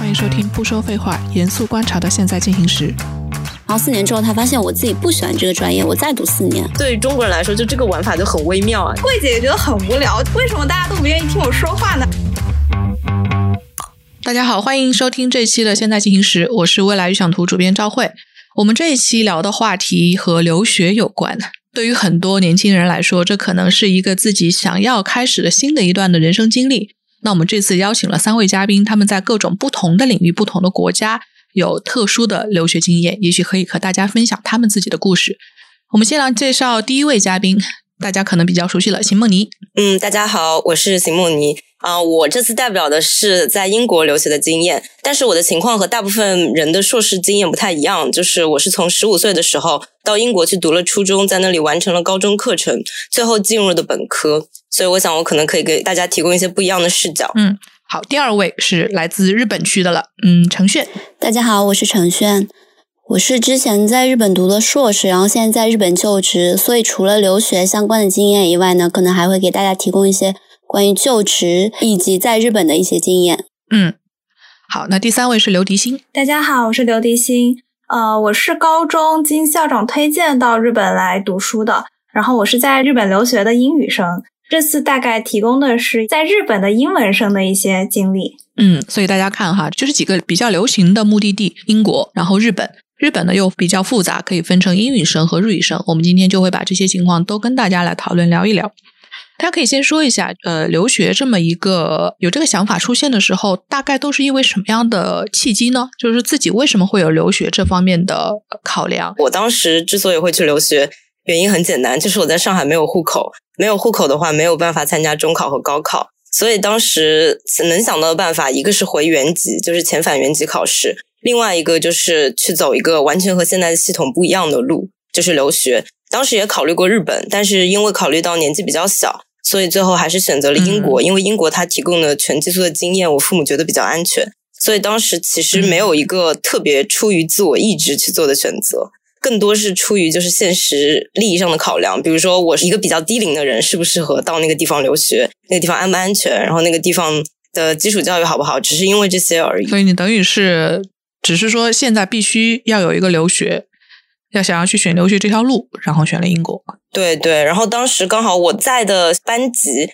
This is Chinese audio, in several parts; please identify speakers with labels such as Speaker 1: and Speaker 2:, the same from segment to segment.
Speaker 1: 欢迎收听不说废话、严肃观察的现在进行时。
Speaker 2: 然后四年之后，他发现我自己不喜欢这个专业，我再读四年。
Speaker 3: 对于中国人来说，就这个玩法就很微妙啊。
Speaker 4: 桂姐也觉得很无聊，为什么大家都不愿意听我说话呢？
Speaker 1: 大家好，欢迎收听这期的现在进行时，我是未来预想图主编赵慧。我们这一期聊的话题和留学有关。对于很多年轻人来说，这可能是一个自己想要开始的新的一段的人生经历。那我们这次邀请了三位嘉宾，他们在各种不同的领域、不同的国家有特殊的留学经验，也许可以和大家分享他们自己的故事。我们先来介绍第一位嘉宾，大家可能比较熟悉了，邢梦妮。
Speaker 3: 嗯，大家好，我是邢梦妮。啊，我这次代表的是在英国留学的经验，但是我的情况和大部分人的硕士经验不太一样，就是我是从十五岁的时候到英国去读了初中，在那里完成了高中课程，最后进入的本科，所以我想我可能可以给大家提供一些不一样的视角。
Speaker 1: 嗯，好，第二位是来自日本区的了，嗯，程炫。
Speaker 2: 大家好，我是程炫，我是之前在日本读的硕士，然后现在在日本就职，所以除了留学相关的经验以外呢，可能还会给大家提供一些。关于就职以及在日本的一些经验。
Speaker 1: 嗯，好，那第三位是刘迪欣。
Speaker 4: 大家好，我是刘迪欣。呃，我是高中经校长推荐到日本来读书的，然后我是在日本留学的英语生。这次大概提供的是在日本的英文生的一些经历。
Speaker 1: 嗯，所以大家看哈，就是几个比较流行的目的地：英国，然后日本。日本呢又比较复杂，可以分成英语生和日语生。我们今天就会把这些情况都跟大家来讨论聊一聊。大家可以先说一下，呃，留学这么一个有这个想法出现的时候，大概都是因为什么样的契机呢？就是自己为什么会有留学这方面的考量？
Speaker 3: 我当时之所以会去留学，原因很简单，就是我在上海没有户口，没有户口的话没有办法参加中考和高考，所以当时能想到的办法，一个是回原籍，就是遣返原籍考试；，另外一个就是去走一个完全和现在的系统不一样的路，就是留学。当时也考虑过日本，但是因为考虑到年纪比较小。所以最后还是选择了英国，因为英国它提供的全寄宿的经验，我父母觉得比较安全。所以当时其实没有一个特别出于自我意志去做的选择，更多是出于就是现实利益上的考量。比如说，我是一个比较低龄的人，适不适合到那个地方留学？那个地方安不安全？然后那个地方的基础教育好不好？只是因为这些而已。
Speaker 1: 所以你等于是只是说现在必须要有一个留学。要想要去选留学这条路，然后选了英国。
Speaker 3: 对对，然后当时刚好我在的班级，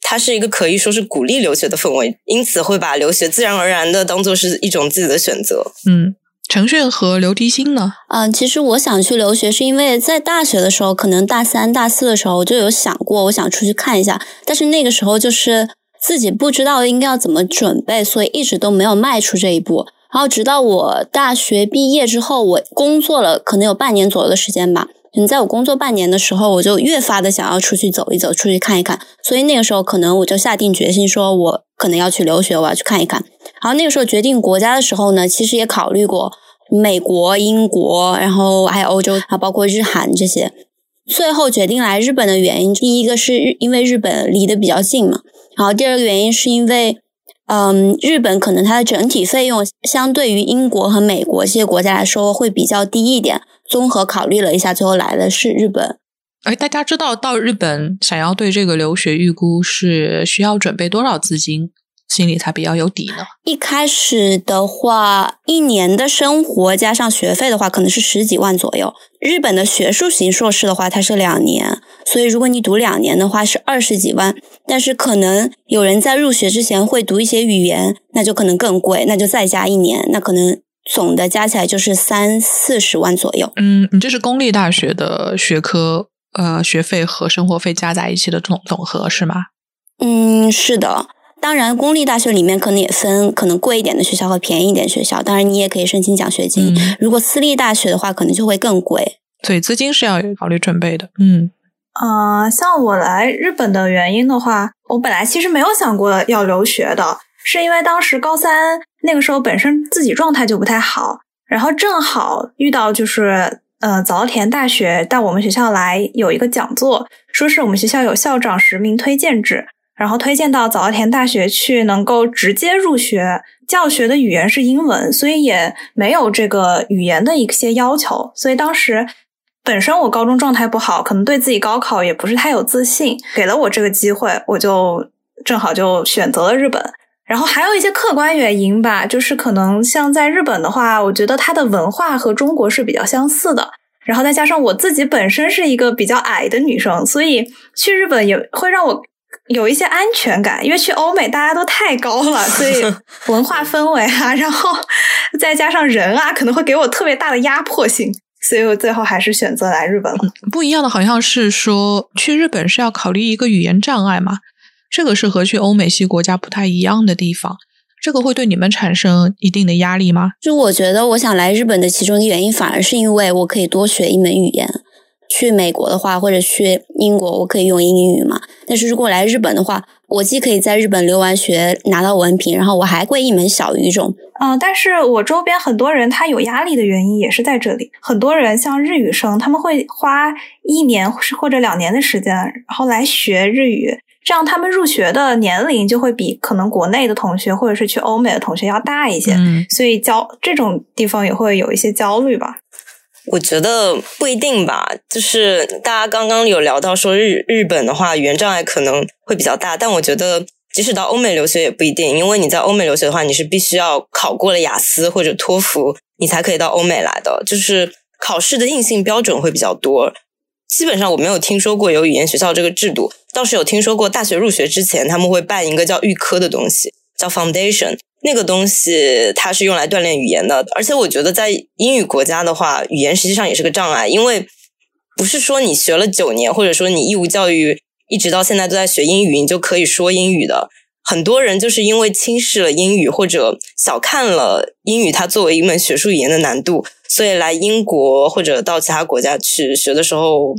Speaker 3: 它是一个可以说是鼓励留学的氛围，因此会把留学自然而然的当做是一种自己的选择。
Speaker 1: 嗯，程炫和刘迪星呢？
Speaker 2: 嗯，其实我想去留学，是因为在大学的时候，可能大三、大四的时候，我就有想过，我想出去看一下，但是那个时候就是自己不知道应该要怎么准备，所以一直都没有迈出这一步。然后直到我大学毕业之后，我工作了可能有半年左右的时间吧。嗯，在我工作半年的时候，我就越发的想要出去走一走，出去看一看。所以那个时候，可能我就下定决心，说我可能要去留学，我要去看一看。然后那个时候决定国家的时候呢，其实也考虑过美国、英国，然后还有欧洲，啊包括日韩这些。最后决定来日本的原因，第一个是日，因为日本离得比较近嘛。然后第二个原因是因为。嗯，日本可能它的整体费用相对于英国和美国这些国家来说会比较低一点。综合考虑了一下，最后来的是日本。
Speaker 1: 哎，大家知道到日本想要对这个留学预估是需要准备多少资金？心里才比较有底呢。
Speaker 2: 一开始的话，一年的生活加上学费的话，可能是十几万左右。日本的学术型硕士的话，它是两年，所以如果你读两年的话，是二十几万。但是可能有人在入学之前会读一些语言，那就可能更贵，那就再加一年，那可能总的加起来就是三四十万左右。
Speaker 1: 嗯，你这是公立大学的学科，呃，学费和生活费加在一起的总总和是吗？
Speaker 2: 嗯，是的。当然，公立大学里面可能也分可能贵一点的学校和便宜一点学校。当然，你也可以申请奖学金。如果私立大学的话，可能就会更贵。
Speaker 1: 所以资金是要考虑准备的。嗯，
Speaker 4: 呃，像我来日本的原因的话，我本来其实没有想过要留学的，是因为当时高三那个时候本身自己状态就不太好，然后正好遇到就是呃早稻田大学到我们学校来有一个讲座，说是我们学校有校长实名推荐制。然后推荐到早稻田大学去，能够直接入学。教学的语言是英文，所以也没有这个语言的一些要求。所以当时本身我高中状态不好，可能对自己高考也不是太有自信。给了我这个机会，我就正好就选择了日本。然后还有一些客观原因吧，就是可能像在日本的话，我觉得它的文化和中国是比较相似的。然后再加上我自己本身是一个比较矮的女生，所以去日本也会让我有一些安全感。因为去欧美大家都太高了，所以 文化氛围啊，然后再加上人啊，可能会给我特别大的压迫性。所以我最后还是选择来日本了。
Speaker 1: 不一样的好像是说去日本是要考虑一个语言障碍嘛。这个是和去欧美系国家不太一样的地方，这个会对你们产生一定的压力吗？
Speaker 2: 就我觉得，我想来日本的其中一个原因，反而是因为我可以多学一门语言。去美国的话，或者去英国，我可以用英语嘛。但是如果来日本的话，我既可以在日本留完学拿到文凭，然后我还会一门小语种。
Speaker 4: 嗯，但是我周边很多人他有压力的原因也是在这里。很多人像日语生，他们会花一年或者两年的时间，然后来学日语。这样，他们入学的年龄就会比可能国内的同学或者是去欧美的同学要大一些，所以焦这种地方也会有一些焦虑吧。
Speaker 3: 我觉得不一定吧，就是大家刚刚有聊到说日日本的话，语言障碍可能会比较大，但我觉得即使到欧美留学也不一定，因为你在欧美留学的话，你是必须要考过了雅思或者托福，你才可以到欧美来的，就是考试的硬性标准会比较多。基本上我没有听说过有语言学校这个制度，倒是有听说过大学入学之前他们会办一个叫预科的东西，叫 Foundation。那个东西它是用来锻炼语言的，而且我觉得在英语国家的话，语言实际上也是个障碍，因为不是说你学了九年，或者说你义务教育一直到现在都在学英语，你就可以说英语的。很多人就是因为轻视了英语，或者小看了英语它作为一门学术语言的难度。所以来英国或者到其他国家去学的时候，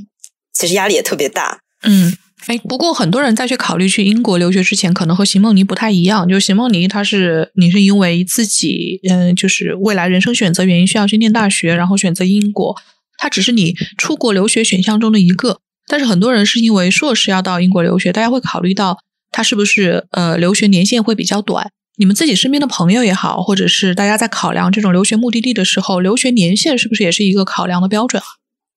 Speaker 3: 其实压力也特别大。
Speaker 1: 嗯，哎，不过很多人在去考虑去英国留学之前，可能和邢梦妮不太一样。就邢梦妮，她是你是因为自己嗯，就是未来人生选择原因需要去念大学，然后选择英国。它只是你出国留学选项中的一个。但是很多人是因为硕士要到英国留学，大家会考虑到他是不是呃留学年限会比较短。你们自己身边的朋友也好，或者是大家在考量这种留学目的地的时候，留学年限是不是也是一个考量的标准？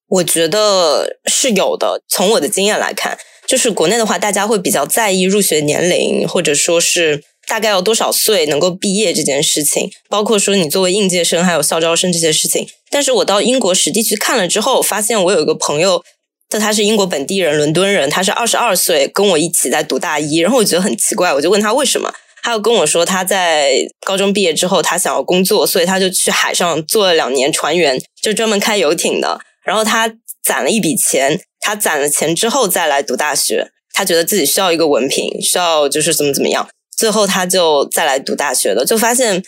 Speaker 3: 我觉得是有的。从我的经验来看，就是国内的话，大家会比较在意入学年龄，或者说是大概要多少岁能够毕业这件事情，包括说你作为应届生还有校招生这些事情。但是我到英国实地去看了之后，发现我有一个朋友，他他是英国本地人，伦敦人，他是二十二岁，跟我一起在读大一，然后我觉得很奇怪，我就问他为什么。他又跟我说，他在高中毕业之后，他想要工作，所以他就去海上做了两年船员，就专门开游艇的。然后他攒了一笔钱，他攒了钱之后再来读大学。他觉得自己需要一个文凭，需要就是怎么怎么样，最后他就再来读大学的。就发现，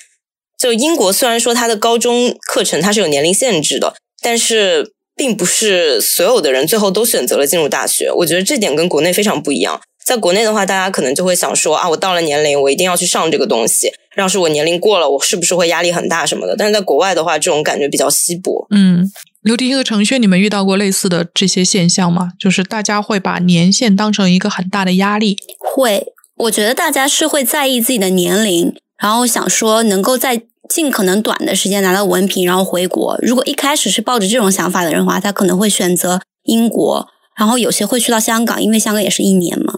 Speaker 3: 就英国虽然说他的高中课程它是有年龄限制的，但是并不是所有的人最后都选择了进入大学。我觉得这点跟国内非常不一样。在国内的话，大家可能就会想说啊，我到了年龄，我一定要去上这个东西。要是我年龄过了，我是不是会压力很大什么的？但是在国外的话，这种感觉比较稀薄。
Speaker 1: 嗯，刘迪和程轩，你们遇到过类似的这些现象吗？就是大家会把年限当成一个很大的压力。
Speaker 2: 会，我觉得大家是会在意自己的年龄，然后想说能够在尽可能短的时间拿到文凭，然后回国。如果一开始是抱着这种想法的人的话，他可能会选择英国。然后有些会去到香港，因为香港也是一年嘛。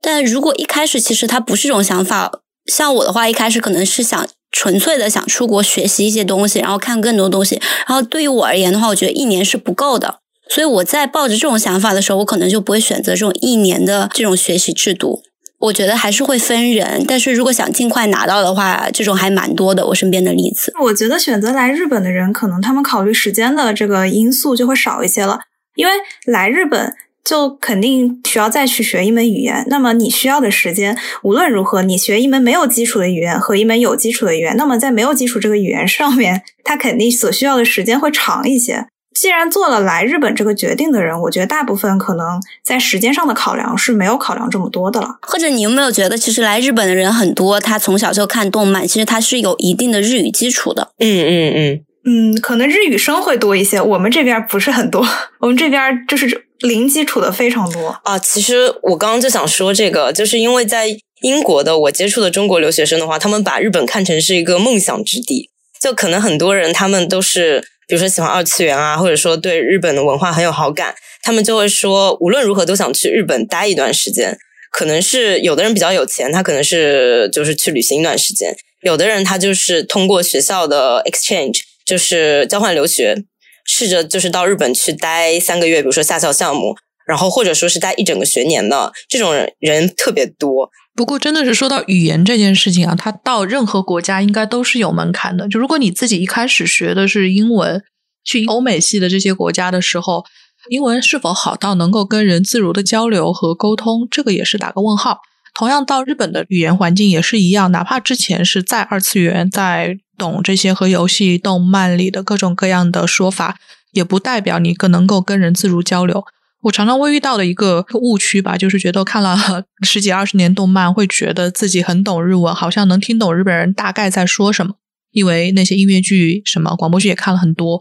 Speaker 2: 但如果一开始其实他不是这种想法，像我的话，一开始可能是想纯粹的想出国学习一些东西，然后看更多东西。然后对于我而言的话，我觉得一年是不够的。所以我在抱着这种想法的时候，我可能就不会选择这种一年的这种学习制度。我觉得还是会分人，但是如果想尽快拿到的话，这种还蛮多的。我身边的例子，
Speaker 4: 我觉得选择来日本的人，可能他们考虑时间的这个因素就会少一些了。因为来日本就肯定需要再去学一门语言，那么你需要的时间无论如何，你学一门没有基础的语言和一门有基础的语言，那么在没有基础这个语言上面，它肯定所需要的时间会长一些。既然做了来日本这个决定的人，我觉得大部分可能在时间上的考量是没有考量这么多的了。
Speaker 2: 或者你有没有觉得，其实来日本的人很多，他从小就看动漫，其实他是有一定的日语基础的。
Speaker 3: 嗯嗯嗯。
Speaker 4: 嗯，可能日语生会多一些，我们这边不是很多，我们这边就是零基础的非常多
Speaker 3: 啊。其实我刚刚就想说这个，就是因为在英国的我接触的中国留学生的话，他们把日本看成是一个梦想之地，就可能很多人他们都是，比如说喜欢二次元啊，或者说对日本的文化很有好感，他们就会说无论如何都想去日本待一段时间。可能是有的人比较有钱，他可能是就是去旅行一段时间；有的人他就是通过学校的 exchange，就是交换留学，试着就是到日本去待三个月，比如说下校项目，然后或者说是待一整个学年的这种人特别多。
Speaker 1: 不过，真的是说到语言这件事情啊，它到任何国家应该都是有门槛的。就如果你自己一开始学的是英文，去欧美系的这些国家的时候，英文是否好到能够跟人自如的交流和沟通，这个也是打个问号。同样，到日本的语言环境也是一样，哪怕之前是在二次元，在懂这些和游戏、动漫里的各种各样的说法，也不代表你更能够跟人自如交流。我常常会遇到的一个误区吧，就是觉得看了 十几二十年动漫，会觉得自己很懂日文，好像能听懂日本人大概在说什么。因为那些音乐剧、什么广播剧也看了很多，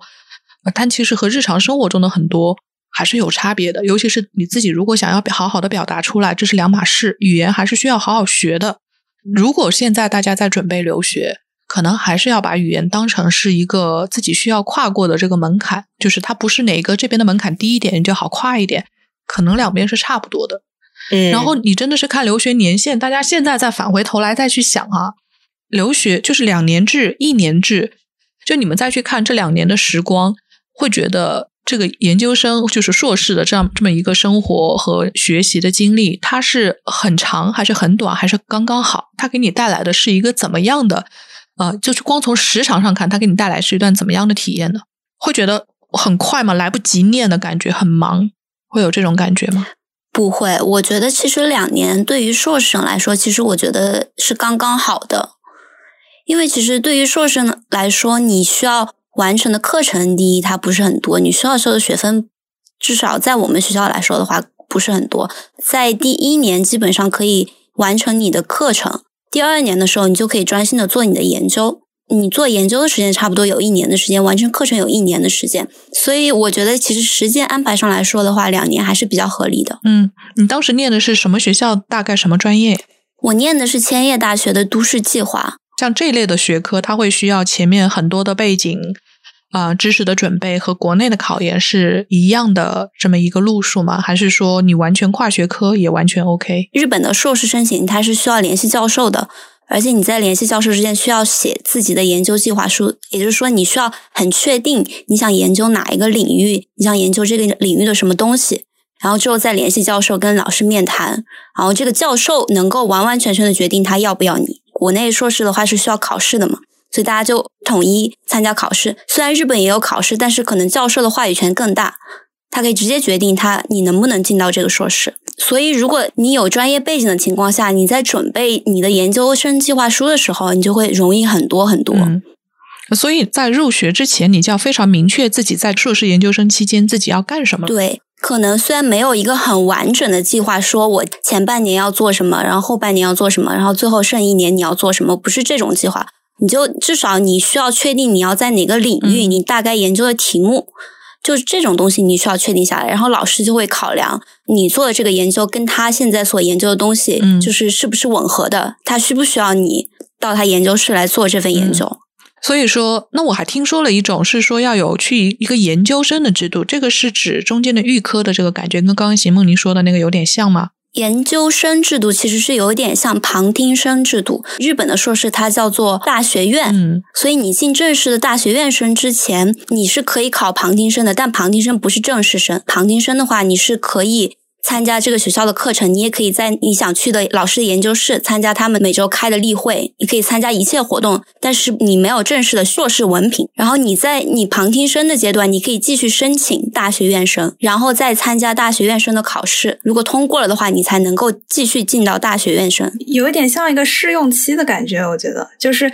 Speaker 1: 但其实和日常生活中的很多还是有差别的。尤其是你自己如果想要好好的表达出来，这是两码事。语言还是需要好好学的。如果现在大家在准备留学，可能还是要把语言当成是一个自己需要跨过的这个门槛，就是它不是哪个这边的门槛低一点你就好跨一点，可能两边是差不多的。
Speaker 3: 嗯，
Speaker 1: 然后你真的是看留学年限，大家现在再返回头来再去想啊，留学就是两年制、一年制，就你们再去看这两年的时光，会觉得这个研究生就是硕士的这样这么一个生活和学习的经历，它是很长还是很短，还是刚刚好？它给你带来的是一个怎么样的？呃，就是光从时长上看，它给你带来是一段怎么样的体验呢？会觉得很快吗？来不及念的感觉，很忙，会有这种感觉吗？
Speaker 2: 不会，我觉得其实两年对于硕士生来说，其实我觉得是刚刚好的，因为其实对于硕士生来说，你需要完成的课程，第一它不是很多，你需要修的学分，至少在我们学校来说的话，不是很多，在第一年基本上可以完成你的课程。第二年的时候，你就可以专心的做你的研究。你做研究的时间差不多有一年的时间，完成课程有一年的时间。所以我觉得，其实时间安排上来说的话，两年还是比较合理的。
Speaker 1: 嗯，你当时念的是什么学校？大概什么专业？
Speaker 2: 我念的是千叶大学的都市计划。
Speaker 1: 像这类的学科，它会需要前面很多的背景。啊，知识的准备和国内的考研是一样的这么一个路数吗？还是说你完全跨学科也完全 OK？
Speaker 2: 日本的硕士申请它是需要联系教授的，而且你在联系教授之前需要写自己的研究计划书，也就是说你需要很确定你想研究哪一个领域，你想研究这个领域的什么东西，然后之后再联系教授跟老师面谈，然后这个教授能够完完全全的决定他要不要你。国内硕士的话是需要考试的嘛？所以大家就统一参加考试。虽然日本也有考试，但是可能教授的话语权更大，他可以直接决定他你能不能进到这个硕士。所以如果你有专业背景的情况下，你在准备你的研究生计划书的时候，你就会容易很多很多。
Speaker 1: 所以在入学之前，你就要非常明确自己在硕士研究生期间自己要干什么。
Speaker 2: 对，可能虽然没有一个很完整的计划，说我前半年要做什么，然后后半年要做什么，然后最后剩一年你要做什么，不是这种计划。你就至少你需要确定你要在哪个领域，你大概研究的题目，就是这种东西你需要确定下来，然后老师就会考量你做的这个研究跟他现在所研究的东西，就是是不是吻合的，他需不需要你到他研究室来做这份研究。
Speaker 1: 所以说，那我还听说了一种是说要有去一个研究生的制度，这个是指中间的预科的这个感觉，跟刚刚邢梦妮说的那个有点像吗？
Speaker 2: 研究生制度其实是有点像旁听生制度。日本的硕士它叫做大学院，
Speaker 1: 嗯，
Speaker 2: 所以你进正式的大学院生之前，你是可以考旁听生的，但旁听生不是正式生。旁听生的话，你是可以。参加这个学校的课程，你也可以在你想去的老师的研究室参加他们每周开的例会，你可以参加一切活动，但是你没有正式的硕士文凭。然后你在你旁听生的阶段，你可以继续申请大学院生，然后再参加大学院生的考试。如果通过了的话，你才能够继续进到大学院生。
Speaker 4: 有一点像一个试用期的感觉，我觉得就是。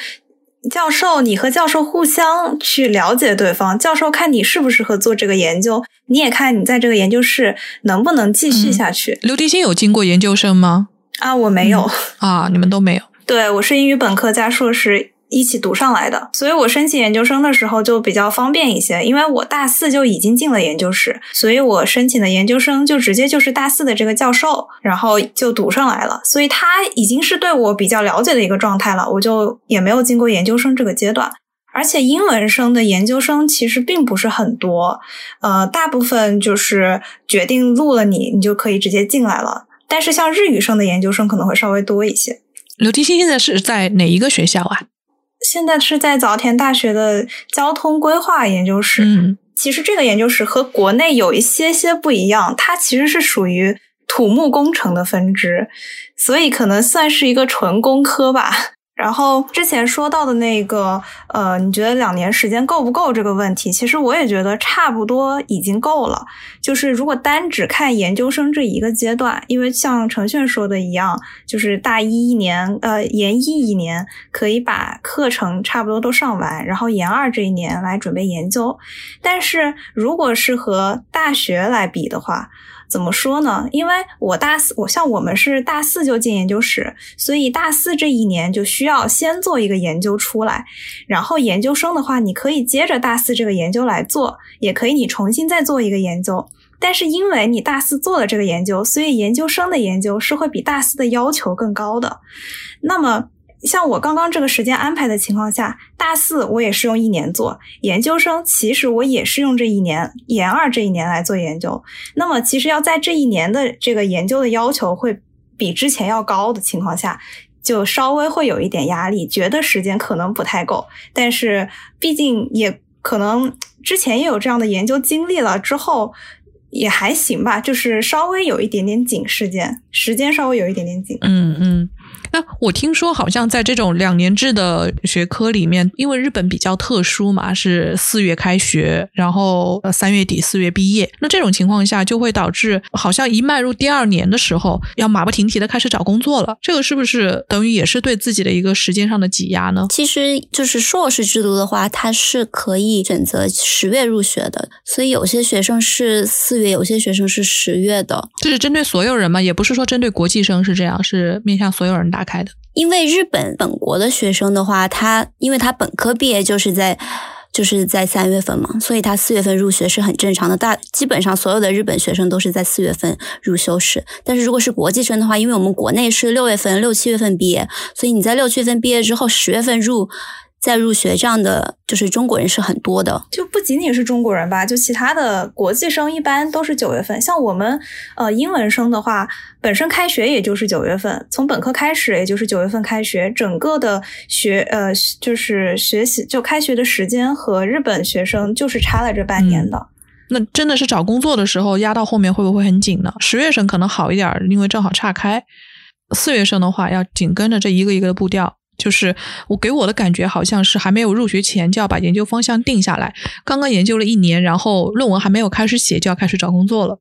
Speaker 4: 教授，你和教授互相去了解对方，教授看你适不适合做这个研究，你也看你在这个研究室能不能继续下去。
Speaker 1: 刘迪星有经过研究生吗？
Speaker 4: 啊，我没有
Speaker 1: 啊，你们都没有。
Speaker 4: 对，我是英语本科加硕士。一起读上来的，所以我申请研究生的时候就比较方便一些，因为我大四就已经进了研究室，所以我申请的研究生就直接就是大四的这个教授，然后就读上来了，所以他已经是对我比较了解的一个状态了，我就也没有经过研究生这个阶段，而且英文生的研究生其实并不是很多，呃，大部分就是决定录了你，你就可以直接进来了。但是像日语生的研究生可能会稍微多一些。
Speaker 1: 刘提新现在是在哪一个学校啊？
Speaker 4: 现在是在早田大学的交通规划研究室。
Speaker 1: 嗯，
Speaker 4: 其实这个研究室和国内有一些些不一样，它其实是属于土木工程的分支，所以可能算是一个纯工科吧。然后之前说到的那个，呃，你觉得两年时间够不够这个问题？其实我也觉得差不多已经够了。就是如果单只看研究生这一个阶段，因为像程炫说的一样，就是大一一年，呃，研一一年可以把课程差不多都上完，然后研二这一年来准备研究。但是如果是和大学来比的话，怎么说呢？因为我大四，我像我们是大四就进研究室，所以大四这一年就需要先做一个研究出来，然后研究生的话，你可以接着大四这个研究来做，也可以你重新再做一个研究。但是因为你大四做了这个研究，所以研究生的研究是会比大四的要求更高的。那么。像我刚刚这个时间安排的情况下，大四我也是用一年做研究生，其实我也是用这一年研二这一年来做研究。那么，其实要在这一年的这个研究的要求会比之前要高的情况下，就稍微会有一点压力，觉得时间可能不太够。但是，毕竟也可能之前也有这样的研究经历了，之后也还行吧，就是稍微有一点点紧，时间时间稍微有一点点紧。
Speaker 1: 嗯嗯。那我听说，好像在这种两年制的学科里面，因为日本比较特殊嘛，是四月开学，然后呃三月底四月毕业。那这种情况下，就会导致好像一迈入第二年的时候，要马不停蹄的开始找工作了。这个是不是等于也是对自己的一个时间上的挤压呢？
Speaker 2: 其实就是硕士制度的话，它是可以选择十月入学的，所以有些学生是四月，有些学生是十月的。
Speaker 1: 这是针对所有人吗？也不是说针对国际生是这样，是面向所有人打。开的，
Speaker 2: 因为日本本国的学生的话，他因为他本科毕业就是在就是在三月份嘛，所以他四月份入学是很正常的。大基本上所有的日本学生都是在四月份入修士，但是如果是国际生的话，因为我们国内是六月份六七月份毕业，所以你在六七月份毕业之后，十月份入。再入学这样的就是中国人是很多的，
Speaker 4: 就不仅仅是中国人吧，就其他的国际生一般都是九月份。像我们呃英文生的话，本身开学也就是九月份，从本科开始也就是九月份开学，整个的学呃就是学习就开学的时间和日本学生就是差了这半年的。
Speaker 1: 那真的是找工作的时候压到后面会不会很紧呢？十月生可能好一点，因为正好岔开；四月生的话要紧跟着这一个一个的步调。就是我给我的感觉，好像是还没有入学前就要把研究方向定下来。刚刚研究了一年，然后论文还没有开始写，就要开始找工作了。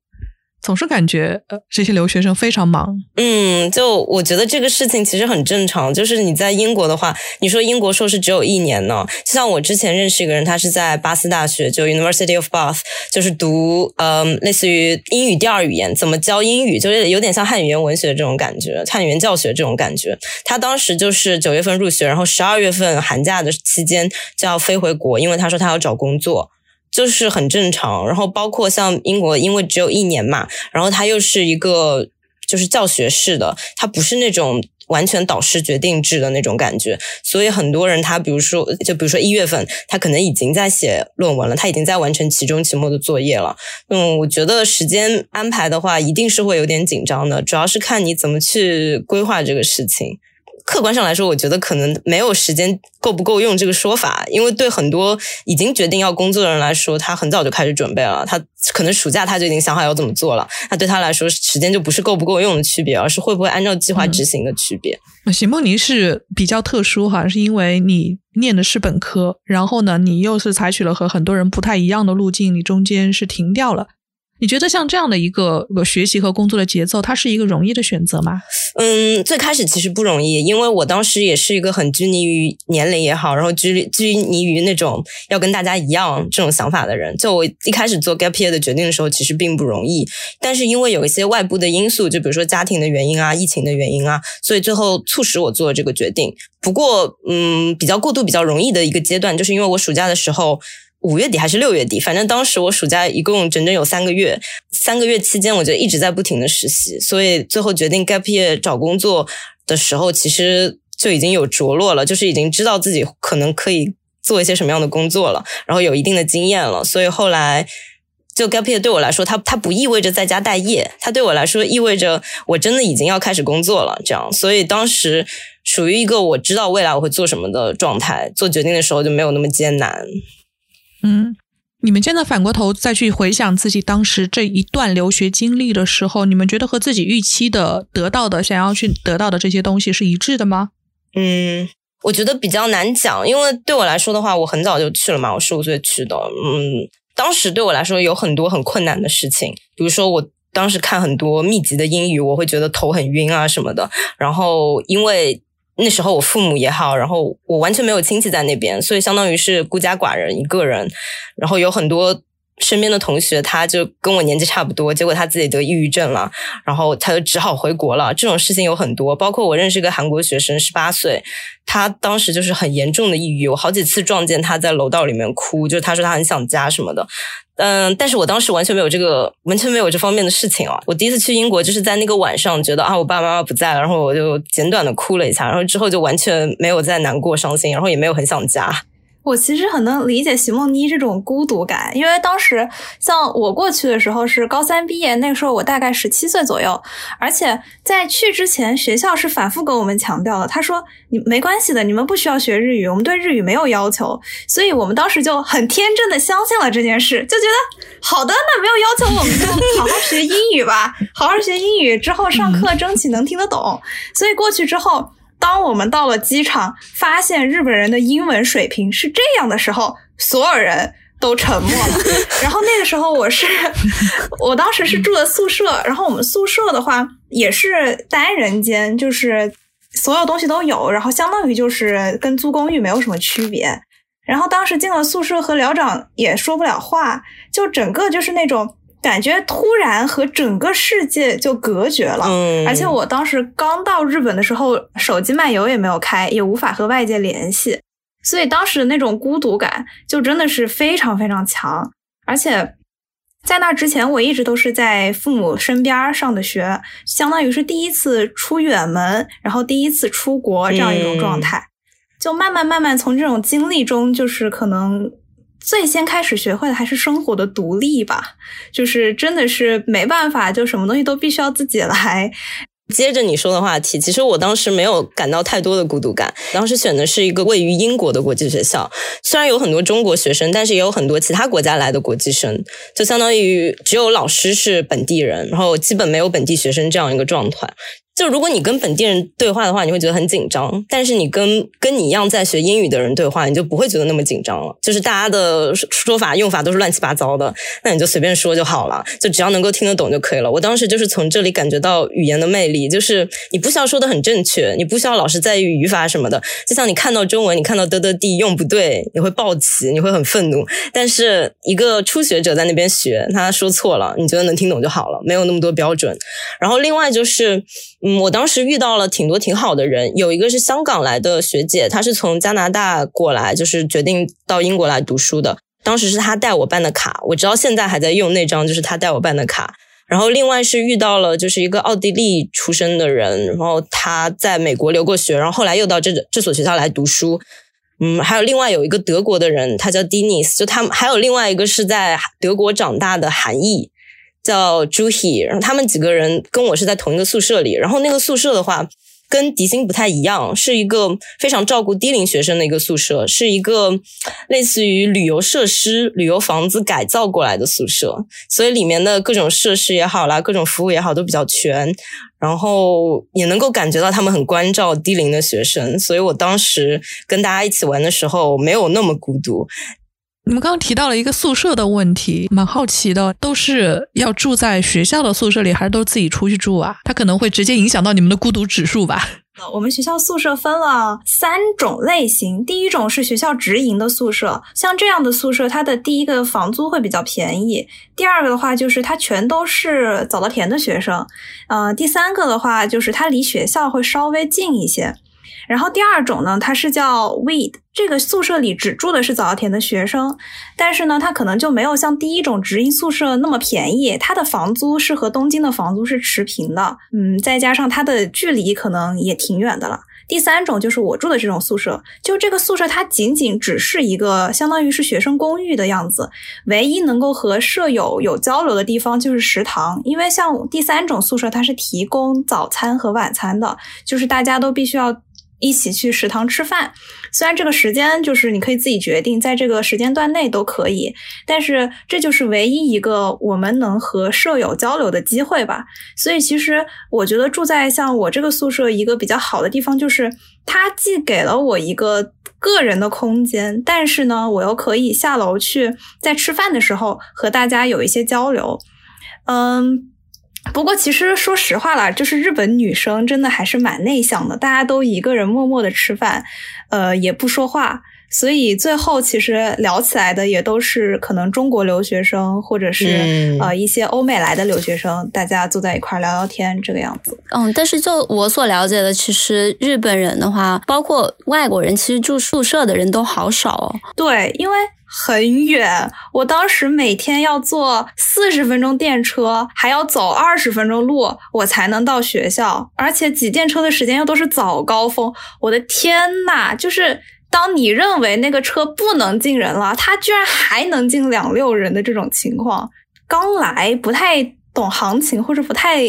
Speaker 1: 总是感觉呃，这些留学生非常忙。
Speaker 3: 嗯，就我觉得这个事情其实很正常。就是你在英国的话，你说英国硕士只有一年呢。就像我之前认识一个人，他是在巴斯大学，就 University of Bath，就是读嗯，类似于英语第二语言，怎么教英语，就是有点像汉语言文学这种感觉，汉语言教学这种感觉。他当时就是九月份入学，然后十二月份寒假的期间就要飞回国，因为他说他要找工作。就是很正常，然后包括像英国，因为只有一年嘛，然后它又是一个就是教学式的，它不是那种完全导师决定制的那种感觉，所以很多人他比如说，就比如说一月份，他可能已经在写论文了，他已经在完成期中、期末的作业了。嗯，我觉得时间安排的话，一定是会有点紧张的，主要是看你怎么去规划这个事情。客观上来说，我觉得可能没有时间够不够用这个说法，因为对很多已经决定要工作的人来说，他很早就开始准备了，他可能暑假他就已经想好要怎么做了。那对他来说，时间就不是够不够用的区别，而是会不会按照计划执行的区别。
Speaker 1: 那席梦妮是比较特殊哈，是因为你念的是本科，然后呢，你又是采取了和很多人不太一样的路径，你中间是停掉了。你觉得像这样的一个学习和工作的节奏，它是一个容易的选择吗？
Speaker 3: 嗯，最开始其实不容易，因为我当时也是一个很拘泥于年龄也好，然后拘拘泥于那种要跟大家一样这种想法的人。就我一开始做 gap year 的决定的时候，其实并不容易。但是因为有一些外部的因素，就比如说家庭的原因啊、疫情的原因啊，所以最后促使我做了这个决定。不过，嗯，比较过渡比较容易的一个阶段，就是因为我暑假的时候。五月底还是六月底，反正当时我暑假一共整整有三个月，三个月期间我就一直在不停的实习，所以最后决定 gap year 找工作的时候，其实就已经有着落了，就是已经知道自己可能可以做一些什么样的工作了，然后有一定的经验了，所以后来。就 gap year 对我来说，它它不意味着在家待业，它对我来说意味着我真的已经要开始工作了。这样，所以当时属于一个我知道未来我会做什么的状态，做决定的时候就没有那么艰难。
Speaker 1: 嗯，你们现在反过头再去回想自己当时这一段留学经历的时候，你们觉得和自己预期的得到的、想要去得到的这些东西是一致的吗？
Speaker 3: 嗯。我觉得比较难讲，因为对我来说的话，我很早就去了嘛，我十五岁去的。嗯，当时对我来说有很多很困难的事情，比如说我当时看很多密集的英语，我会觉得头很晕啊什么的。然后因为那时候我父母也好，然后我完全没有亲戚在那边，所以相当于是孤家寡人一个人。然后有很多。身边的同学，他就跟我年纪差不多，结果他自己得抑郁症了，然后他就只好回国了。这种事情有很多，包括我认识一个韩国学生，十八岁，他当时就是很严重的抑郁，我好几次撞见他在楼道里面哭，就是他说他很想家什么的。嗯，但是我当时完全没有这个，完全没有这方面的事情啊。我第一次去英国就是在那个晚上，觉得啊，我爸爸妈妈不在了，然后我就简短的哭了一下，然后之后就完全没有再难过、伤心，然后也没有很想家。
Speaker 4: 我其实很能理解席梦妮这种孤独感，因为当时像我过去的时候是高三毕业，那个时候我大概十七岁左右，而且在去之前，学校是反复跟我们强调的，他说你没关系的，你们不需要学日语，我们对日语没有要求，所以我们当时就很天真的相信了这件事，就觉得好的，那没有要求，我们就好好学英语吧，好好学英语之后上课争取能听得懂，所以过去之后。当我们到了机场，发现日本人的英文水平是这样的时候，所有人都沉默了。然后那个时候，我是 我当时是住的宿舍，然后我们宿舍的话也是单人间，就是所有东西都有，然后相当于就是跟租公寓没有什么区别。然后当时进了宿舍，和寮长也说不了话，就整个就是那种。感觉突然和整个世界就隔绝了，而且我当时刚到日本的时候，手机漫游也没有开，也无法和外界联系，所以当时的那种孤独感就真的是非常非常强。而且在那之前，我一直都是在父母身边上的学，相当于是第一次出远门，然后第一次出国这样一种状态，就慢慢慢慢从这种经历中，就是可能。最先开始学会的还是生活的独立吧，就是真的是没办法，就什么东西都必须要自己来。
Speaker 3: 接着你说的话题，其实我当时没有感到太多的孤独感。当时选的是一个位于英国的国际学校，虽然有很多中国学生，但是也有很多其他国家来的国际生，就相当于只有老师是本地人，然后基本没有本地学生这样一个状态。就如果你跟本地人对话的话，你会觉得很紧张；但是你跟跟你一样在学英语的人对话，你就不会觉得那么紧张了。就是大家的说法用法都是乱七八糟的，那你就随便说就好了，就只要能够听得懂就可以了。我当时就是从这里感觉到语言的魅力，就是你不需要说的很正确，你不需要老是在意语法什么的。就像你看到中文，你看到的的地用不对，你会暴起，你会很愤怒。但是一个初学者在那边学，他说错了，你觉得能听懂就好了，没有那么多标准。然后另外就是。嗯，我当时遇到了挺多挺好的人，有一个是香港来的学姐，她是从加拿大过来，就是决定到英国来读书的。当时是她带我办的卡，我直到现在还在用那张，就是她带我办的卡。然后另外是遇到了就是一个奥地利出生的人，然后他在美国留过学，然后后来又到这这所学校来读书。嗯，还有另外有一个德国的人，他叫 Denis，就他们还有另外一个是在德国长大的韩裔。叫朱希，然后他们几个人跟我是在同一个宿舍里，然后那个宿舍的话跟迪星不太一样，是一个非常照顾低龄学生的一个宿舍，是一个类似于旅游设施、旅游房子改造过来的宿舍，所以里面的各种设施也好啦，各种服务也好都比较全，然后也能够感觉到他们很关照低龄的学生，所以我当时跟大家一起玩的时候没有那么孤独。
Speaker 1: 你们刚刚提到了一个宿舍的问题，蛮好奇的，都是要住在学校的宿舍里，还是都自己出去住啊？它可能会直接影响到你们的孤独指数吧？
Speaker 4: 我们学校宿舍分了三种类型，第一种是学校直营的宿舍，像这样的宿舍，它的第一个房租会比较便宜；第二个的话，就是它全都是早稻田的学生；呃，第三个的话，就是它离学校会稍微近一些。然后第二种呢，它是叫 Weed，这个宿舍里只住的是早稻田的学生，但是呢，它可能就没有像第一种直营宿舍那么便宜，它的房租是和东京的房租是持平的，嗯，再加上它的距离可能也挺远的了。第三种就是我住的这种宿舍，就这个宿舍它仅仅只是一个相当于是学生公寓的样子，唯一能够和舍友有交流的地方就是食堂，因为像第三种宿舍它是提供早餐和晚餐的，就是大家都必须要。一起去食堂吃饭，虽然这个时间就是你可以自己决定，在这个时间段内都可以，但是这就是唯一一个我们能和舍友交流的机会吧。所以其实我觉得住在像我这个宿舍一个比较好的地方，就是它既给了我一个个人的空间，但是呢，我又可以下楼去在吃饭的时候和大家有一些交流，嗯。不过，其实说实话啦，就是日本女生真的还是蛮内向的，大家都一个人默默的吃饭，呃，也不说话，所以最后其实聊起来的也都是可能中国留学生或者是呃一些欧美来的留学生，大家坐在一块聊聊天这个样子。
Speaker 2: 嗯，但是就我所了解的，其实日本人的话，包括外国人，其实住宿舍的人都好少哦。
Speaker 4: 对，因为。很远，我当时每天要坐四十分钟电车，还要走二十分钟路，我才能到学校。而且挤电车的时间又都是早高峰，我的天呐！就是当你认为那个车不能进人了，它居然还能进两六人的这种情况。刚来不太懂行情或者不太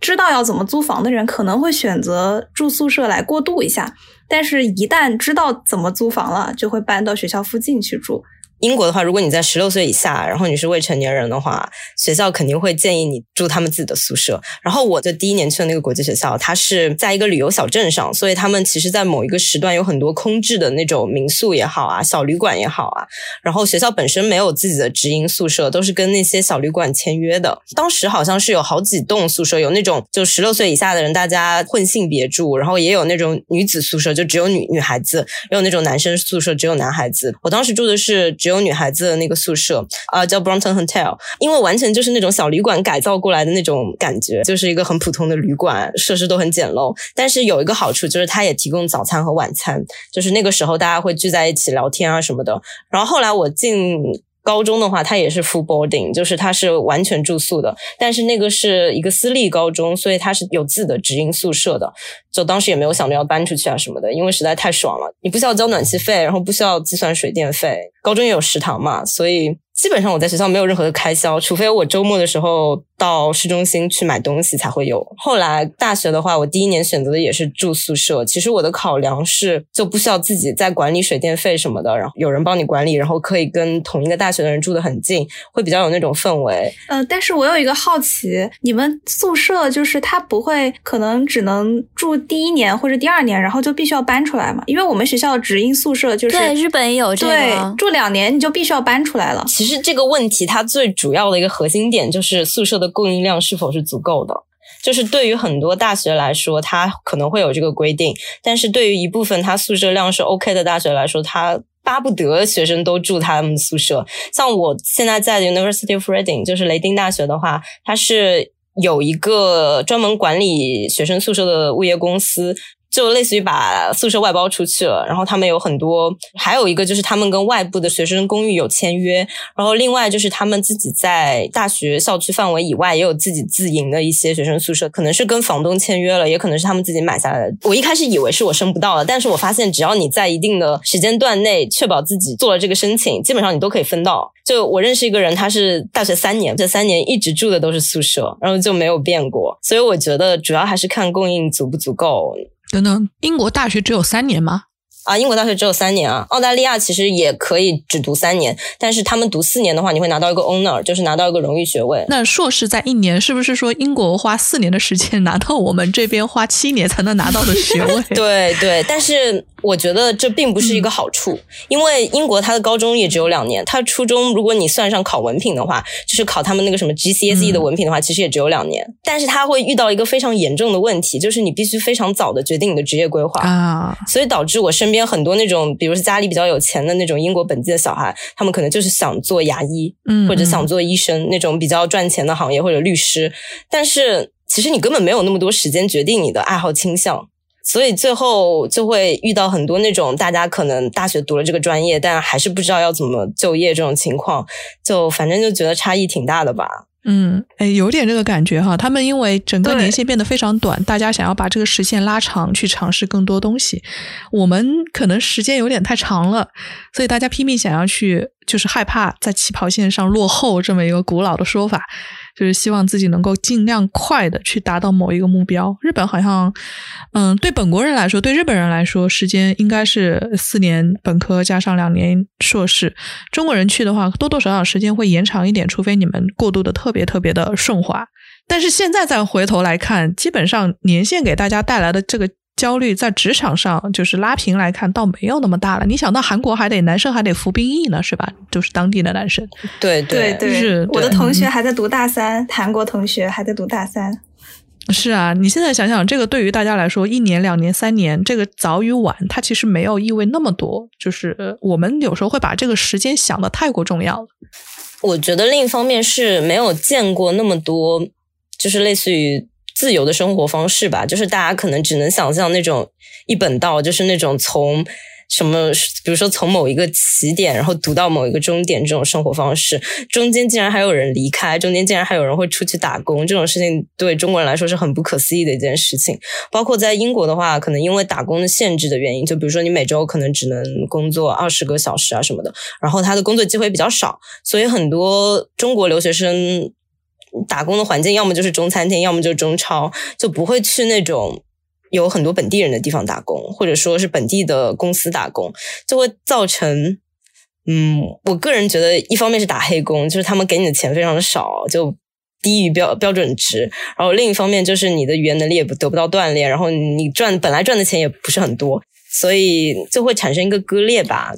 Speaker 4: 知道要怎么租房的人，可能会选择住宿舍来过渡一下。但是，一旦知道怎么租房了，就会搬到学校附近去住。
Speaker 3: 英国的话，如果你在十六岁以下，然后你是未成年人的话，学校肯定会建议你住他们自己的宿舍。然后我就第一年去的那个国际学校，它是在一个旅游小镇上，所以他们其实，在某一个时段有很多空置的那种民宿也好啊，小旅馆也好啊。然后学校本身没有自己的直营宿舍，都是跟那些小旅馆签约的。当时好像是有好几栋宿舍，有那种就十六岁以下的人大家混性别住，然后也有那种女子宿舍，就只有女女孩子，也有那种男生宿舍只有男孩子。我当时住的是只有。有女孩子的那个宿舍啊，叫 Brompton Hotel，因为完全就是那种小旅馆改造过来的那种感觉，就是一个很普通的旅馆，设施都很简陋。但是有一个好处就是它也提供早餐和晚餐，就是那个时候大家会聚在一起聊天啊什么的。然后后来我进。高中的话，它也是 full boarding，就是它是完全住宿的。但是那个是一个私立高中，所以它是有自己的直营宿舍的。就当时也没有想着要搬出去啊什么的，因为实在太爽了，你不需要交暖气费，然后不需要计算水电费。高中也有食堂嘛，所以。基本上我在学校没有任何的开销，除非我周末的时候到市中心去买东西才会有。后来大学的话，我第一年选择的也是住宿舍。其实我的考量是就不需要自己再管理水电费什么的，然后有人帮你管理，然后可以跟同一个大学的人住得很近，会比较有那种氛围。
Speaker 4: 呃，但是我有一个好奇，你们宿舍就是他不会可能只能住第一年或者第二年，然后就必须要搬出来嘛？因为我们学校直营宿舍就是
Speaker 2: 对日本也有这
Speaker 4: 个，住两年你就必须要搬出来了。
Speaker 3: 其实。是这个问题，它最主要的一个核心点就是宿舍的供应量是否是足够的。就是对于很多大学来说，它可能会有这个规定；但是对于一部分它宿舍量是 OK 的大学来说，它巴不得学生都住他们宿舍。像我现在在 University of Reading，就是雷丁大学的话，它是有一个专门管理学生宿舍的物业公司。就类似于把宿舍外包出去了，然后他们有很多，还有一个就是他们跟外部的学生公寓有签约，然后另外就是他们自己在大学校区范围以外也有自己自营的一些学生宿舍，可能是跟房东签约了，也可能是他们自己买下来的。我一开始以为是我申不到了，但是我发现只要你在一定的时间段内确保自己做了这个申请，基本上你都可以分到。就我认识一个人，他是大学三年，这三年一直住的都是宿舍，然后就没有变过。所以我觉得主要还是看供应足不足够。
Speaker 1: 等等，英国大学只有三年吗？
Speaker 3: 啊，英国大学只有三年啊。澳大利亚其实也可以只读三年，但是他们读四年的话，你会拿到一个 honor，就是拿到一个荣誉学位。
Speaker 1: 那硕士在一年，是不是说英国花四年的时间拿到我们这边花七年才能拿到的学位？
Speaker 3: 对对，但是。我觉得这并不是一个好处，因为英国它的高中也只有两年，它初中如果你算上考文凭的话，就是考他们那个什么 GCSE 的文凭的话，其实也只有两年。但是它会遇到一个非常严重的问题，就是你必须非常早的决定你的职业规划啊，所以导致我身边很多那种，比如是家里比较有钱的那种英国本地的小孩，他们可能就是想做牙医，嗯，或者想做医生那种比较赚钱的行业或者律师，但是其实你根本没有那么多时间决定你的爱好倾向。所以最后就会遇到很多那种大家可能大学读了这个专业，但还是不知道要怎么就业这种情况，就反正就觉得差异挺大的吧。
Speaker 1: 嗯，哎，有点这个感觉哈。他们因为整个年限变得非常短，大家想要把这个时限拉长，去尝试更多东西。我们可能时间有点太长了，所以大家拼命想要去，就是害怕在起跑线上落后这么一个古老的说法。就是希望自己能够尽量快的去达到某一个目标。日本好像，嗯，对本国人来说，对日本人来说，时间应该是四年本科加上两年硕士。中国人去的话，多多少少时间会延长一点，除非你们过渡的特别特别的顺滑。但是现在再回头来看，基本上年限给大家带来的这个。焦虑在职场上就是拉平来看，倒没有那么大了。你想到韩国还得男生还得服兵役呢，是吧？就是当地的男生。
Speaker 3: 对
Speaker 4: 对
Speaker 3: 对，
Speaker 4: 是我的同学还在读大三，韩国同学还在读大三。
Speaker 1: 是啊，你现在想想，这个对于大家来说，一年、两年、三年，这个早与晚，它其实没有意味那么多。就是我们有时候会把这个时间想的太过重要了。
Speaker 3: 我觉得另一方面是没有见过那么多，就是类似于。自由的生活方式吧，就是大家可能只能想象那种一本道，就是那种从什么，比如说从某一个起点，然后读到某一个终点这种生活方式，中间竟然还有人离开，中间竟然还有人会出去打工，这种事情对中国人来说是很不可思议的一件事情。包括在英国的话，可能因为打工的限制的原因，就比如说你每周可能只能工作二十个小时啊什么的，然后他的工作机会比较少，所以很多中国留学生。打工的环境要么就是中餐厅，要么就是中超，就不会去那种有很多本地人的地方打工，或者说是本地的公司打工，就会造成，嗯，我个人觉得一方面是打黑工，就是他们给你的钱非常的少，就低于标标准值，然后另一方面就是你的语言能力也不得不到锻炼，然后你赚本来赚的钱也不是很多，所以就会产生一个割裂吧。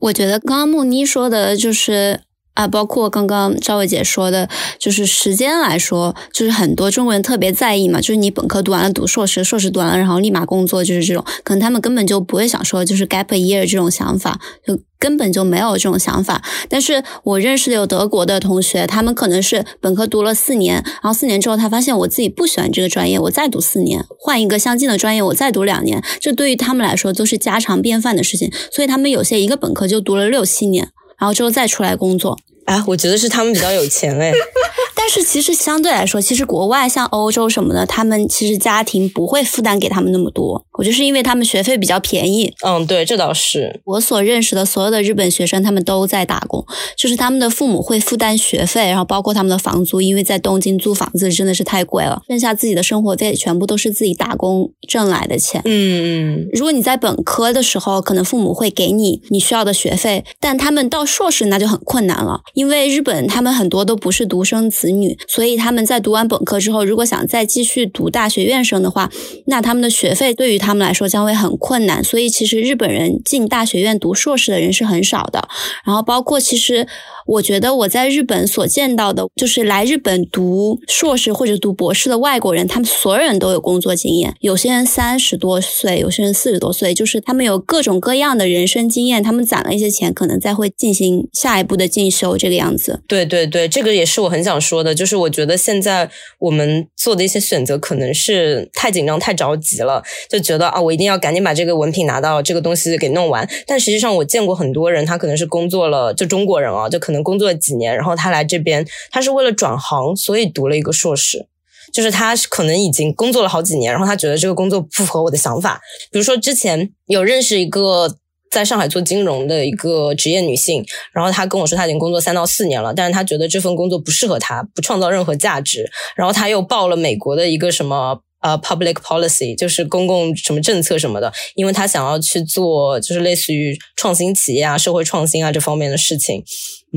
Speaker 2: 我觉得刚刚木妮说的就是。啊，包括刚刚赵伟姐说的，就是时间来说，就是很多中国人特别在意嘛，就是你本科读完了读硕士，硕士读完了然后立马工作，就是这种，可能他们根本就不会想说就是 gap year 这种想法，就根本就没有这种想法。但是我认识的有德国的同学，他们可能是本科读了四年，然后四年之后他发现我自己不喜欢这个专业，我再读四年，换一个相近的专业，我再读两年，这对于他们来说都是家常便饭的事情，所以他们有些一个本科就读了六七年。然后之后再出来工作，
Speaker 3: 啊，我觉得是他们比较有钱哎。
Speaker 2: 但是其实相对来说，其实国外像欧洲什么的，他们其实家庭不会负担给他们那么多。我觉得是因为他们学费比较便宜。
Speaker 3: 嗯，对，这倒是。
Speaker 2: 我所认识的所有的日本学生，他们都在打工，就是他们的父母会负担学费，然后包括他们的房租，因为在东京租房子真的是太贵了。剩下自己的生活费全部都是自己打工挣来的钱。
Speaker 3: 嗯嗯。
Speaker 2: 如果你在本科的时候，可能父母会给你你需要的学费，但他们到硕士那就很困难了，因为日本他们很多都不是独生子。女，所以他们在读完本科之后，如果想再继续读大学院生的话，那他们的学费对于他们来说将会很困难。所以其实日本人进大学院读硕士的人是很少的。然后包括其实。我觉得我在日本所见到的，就是来日本读硕士或者读博士的外国人，他们所有人都有工作经验。有些人三十多岁，有些人四十多岁，就是他们有各种各样的人生经验。他们攒了一些钱，可能再会进行下一步的进修，这个样子。
Speaker 3: 对对对，这个也是我很想说的，就是我觉得现在我们做的一些选择，可能是太紧张、太着急了，就觉得啊，我一定要赶紧把这个文凭拿到，这个东西给弄完。但实际上，我见过很多人，他可能是工作了，就中国人啊，就可能。工作了几年，然后他来这边，他是为了转行，所以读了一个硕士。就是他可能已经工作了好几年，然后他觉得这个工作不符合我的想法。比如说之前有认识一个在上海做金融的一个职业女性，然后她跟我说她已经工作三到四年了，但是她觉得这份工作不适合她，不创造任何价值。然后她又报了美国的一个什么。呃，public policy 就是公共什么政策什么的，因为她想要去做，就是类似于创新企业啊、社会创新啊这方面的事情。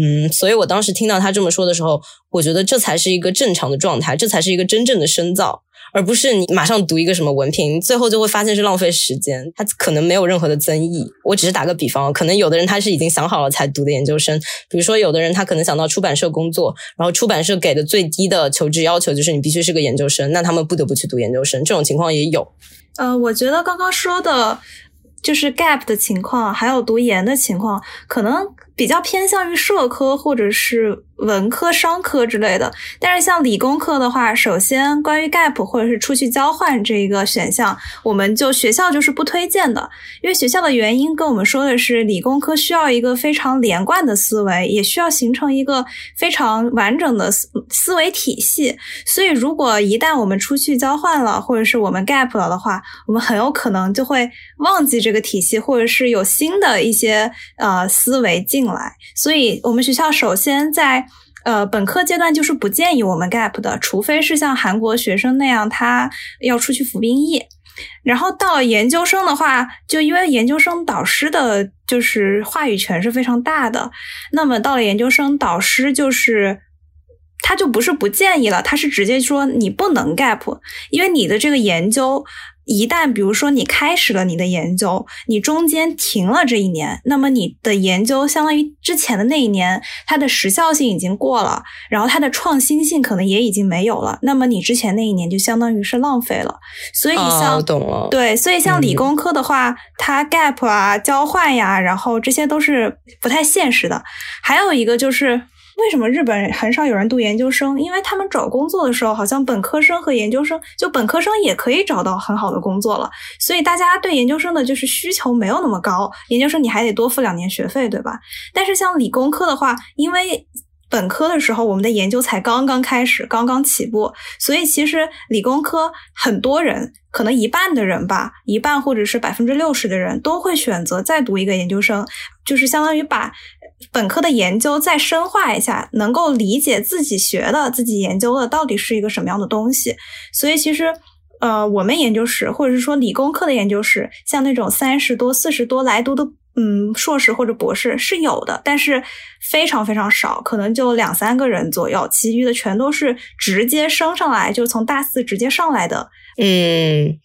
Speaker 3: 嗯，所以我当时听到他这么说的时候，我觉得这才是一个正常的状态，这才是一个真正的深造。而不是你马上读一个什么文凭，最后就会发现是浪费时间。它可能没有任何的增益。我只是打个比方，可能有的人他是已经想好了才读的研究生，比如说有的人他可能想到出版社工作，然后出版社给的最低的求职要求就是你必须是个研究生，那他们不得不去读研究生。这种情况也有。
Speaker 4: 呃，我觉得刚刚说的就是 gap 的情况，还有读研的情况，可能比较偏向于社科或者是文科、商科之类的。但是像理工科的话，首先关于 gap 或者是出去交换这一个选项，我们就学校就是不推荐的，因为学校的原因跟我们说的是，理工科需要一个非常连贯的思维，也需要形成一个非常完整的思思维体系。所以，如果一旦我们出去交换了，或者是我们 gap 了的话，我们很有可能就会忘记这个体系，或者是有新的一些呃思维进进来。所以，我们学校首先在呃本科阶段就是不建议我们 gap 的，除非是像韩国学生那样，他要出去服兵役。然后到了研究生的话，就因为研究生导师的就是话语权是非常大的，那么到了研究生，导师就是他就不是不建议了，他是直接说你不能 gap，因为你的这个研究。一旦比如说你开始了你的研究，你中间停了这一年，那么你的研究相当于之前的那一年，它的时效性已经过了，然后它的创新性可能也已经没有了，那么你之前那一年就相当于是浪费了。所以像
Speaker 3: 懂了，
Speaker 4: 对，所以像理工科的话，它 gap 啊、交换呀，然后这些都是不太现实的。还有一个就是。为什么日本很少有人读研究生？因为他们找工作的时候，好像本科生和研究生，就本科生也可以找到很好的工作了。所以大家对研究生的就是需求没有那么高。研究生你还得多付两年学费，对吧？但是像理工科的话，因为本科的时候我们的研究才刚刚开始，刚刚起步，所以其实理工科很多人，可能一半的人吧，一半或者是百分之六十的人都会选择再读一个研究生，就是相当于把。本科的研究再深化一下，能够理解自己学的、自己研究的到底是一个什么样的东西。所以其实，呃，我们研究室或者是说理工科的研究室，像那种三十多、四十多来读的，嗯，硕士或者博士是有的，但是非常非常少，可能就两三个人左右，其余的全都是直接升上来，就是从大四直接上来的。
Speaker 3: 嗯。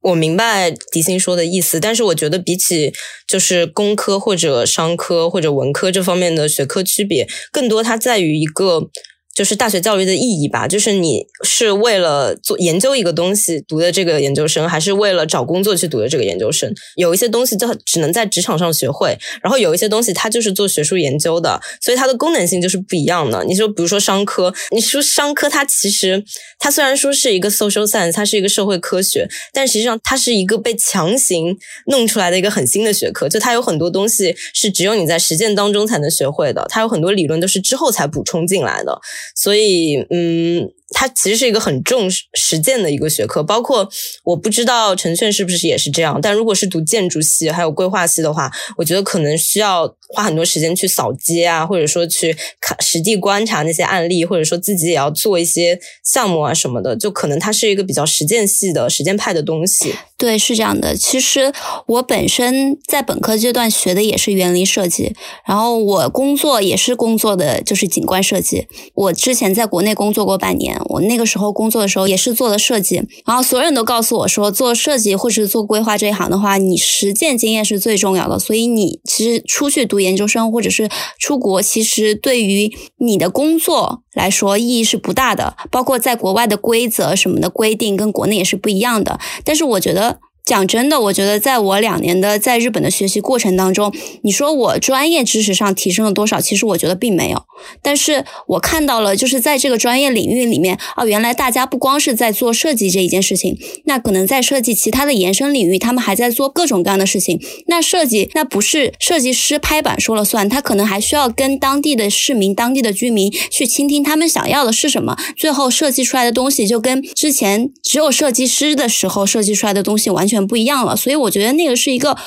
Speaker 3: 我明白迪欣说的意思，但是我觉得比起就是工科或者商科或者文科这方面的学科区别，更多它在于一个。就是大学教育的意义吧，就是你是为了做研究一个东西读的这个研究生，还是为了找工作去读的这个研究生？有一些东西就只能在职场上学会，然后有一些东西它就是做学术研究的，所以它的功能性就是不一样的。你说，比如说商科，你说商科它其实它虽然说是一个 social science，它是一个社会科学，但实际上它是一个被强行弄出来的一个很新的学科，就它有很多东西是只有你在实践当中才能学会的，它有很多理论都是之后才补充进来的。所以，嗯。它其实是一个很重实践的一个学科，包括我不知道陈炫是不是也是这样。但如果是读建筑系还有规划系的话，我觉得可能需要花很多时间去扫街啊，或者说去看实地观察那些案例，或者说自己也要做一些项目啊什么的。就可能它是一个比较实践系的实践派的东西。
Speaker 2: 对，是这样的。其实我本身在本科阶段学的也是园林设计，然后我工作也是工作的就是景观设计。我之前在国内工作过半年。我那个时候工作的时候也是做的设计，然后所有人都告诉我说，做设计或者是做规划这一行的话，你实践经验是最重要的。所以你其实出去读研究生或者是出国，其实对于你的工作来说意义是不大的。包括在国外的规则什么的规定跟国内也是不一样的。但是我觉得。讲真的，我觉得在我两年的在日本的学习过程当中，你说我专业知识上提升了多少？其实我觉得并没有。但是我看到了，就是在这个专业领域里面啊，原来大家不光是在做设计这一件事情，那可能在设计其他的延伸领域，他们还在做各种各样的事情。那设计那不是设计师拍板说了算，他可能还需要跟当地的市民、当地的居民去倾听他们想要的是什么，最后设计出来的东西就跟之前只有设计师的时候设计出来的东西完全。全不一样了，所以我觉得那个是一个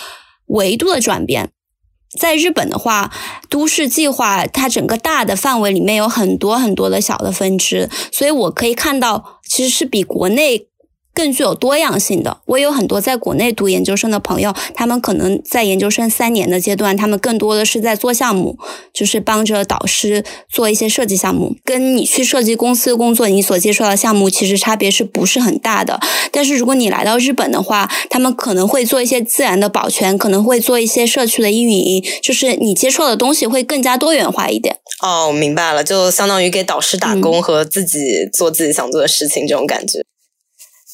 Speaker 2: 维度的转变。在日本的话，都市计划它整个大的范围里面有很多很多的小的分支，所以我可以看到，其实是比国内。更具有多样性的，我有很多在国内读研究生的朋友，他们可能在研究生三年的阶段，他们更多的是在做项目，就是帮着导师做一些设计项目。跟你去设计公司工作，你所接触到的项目其实差别是不是很大的？但是如果你来到日本的话，他们可能会做一些自然的保全，可能会做一些社区的运营，就是你接触的东西会更加多元化一点。
Speaker 3: 哦，明白了，就相当于给导师打工和自己做自己想做的事情这种感觉。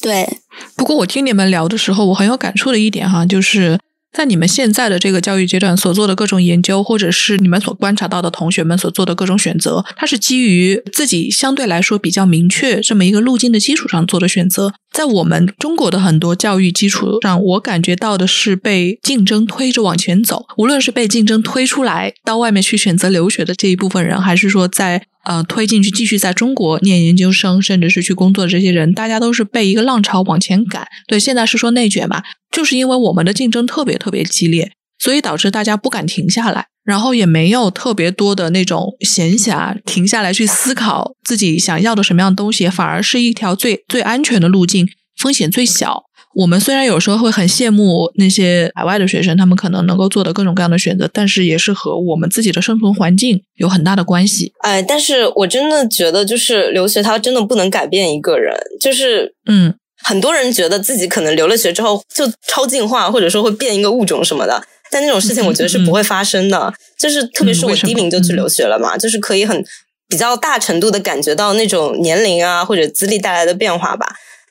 Speaker 2: 对，
Speaker 1: 不过我听你们聊的时候，我很有感触的一点哈，就是在你们现在的这个教育阶段所做的各种研究，或者是你们所观察到的同学们所做的各种选择，它是基于自己相对来说比较明确这么一个路径的基础上做的选择。在我们中国的很多教育基础上，我感觉到的是被竞争推着往前走。无论是被竞争推出来到外面去选择留学的这一部分人，还是说在呃推进去继续在中国念研究生，甚至是去工作的这些人，大家都是被一个浪潮往前赶。对，现在是说内卷吧，就是因为我们的竞争特别特别激烈，所以导致大家不敢停下来，然后也没有特别多的那种闲暇停下来去思考自己想要的什么样的东西，反而是一条最最安全的路径，风险最小。我们虽然有时候会很羡慕那些海外的学生，他们可能能够做的各种各样的选择，但是也是和我们自己的生存环境有很大的关系。
Speaker 3: 哎，但是我真的觉得，就是留学它真的不能改变一个人。就是
Speaker 1: 嗯，
Speaker 3: 很多人觉得自己可能留了学之后就超进化，或者说会变一个物种什么的，但那种事情我觉得是不会发生的。就是特别是我低龄就去留学了嘛，就是可以很比较大程度的感觉到那种年龄啊或者资历带来的变化吧。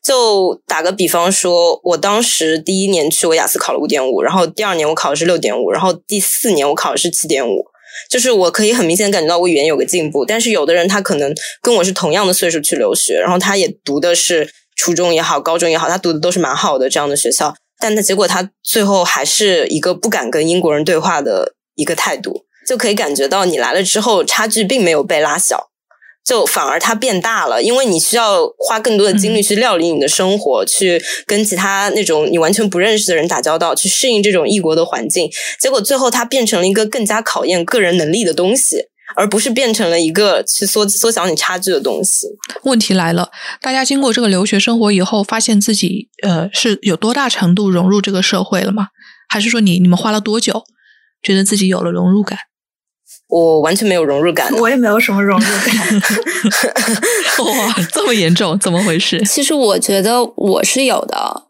Speaker 3: 就打个比方说，我当时第一年去，我雅思考了五点五，然后第二年我考的是六点五，然后第四年我考的是七点五，就是我可以很明显感觉到我语言有个进步。但是有的人他可能跟我是同样的岁数去留学，然后他也读的是初中也好，高中也好，他读的都是蛮好的这样的学校，但他结果他最后还是一个不敢跟英国人对话的一个态度，就可以感觉到你来了之后差距并没有被拉小。就反而它变大了，因为你需要花更多的精力去料理你的生活，去跟其他那种你完全不认识的人打交道，去适应这种异国的环境。结果最后它变成了一个更加考验个人能力的东西，而不是变成了一个去缩缩小你差距的东西。
Speaker 1: 问题来了，大家经过这个留学生活以后，发现自己呃是有多大程度融入这个社会了吗？还是说你你们花了多久，觉得自己有了融入感？
Speaker 3: 我完全没有融入感，
Speaker 4: 我也没有什么融入感。
Speaker 1: 哇，这么严重，怎么回事？
Speaker 2: 其实我觉得我是有的。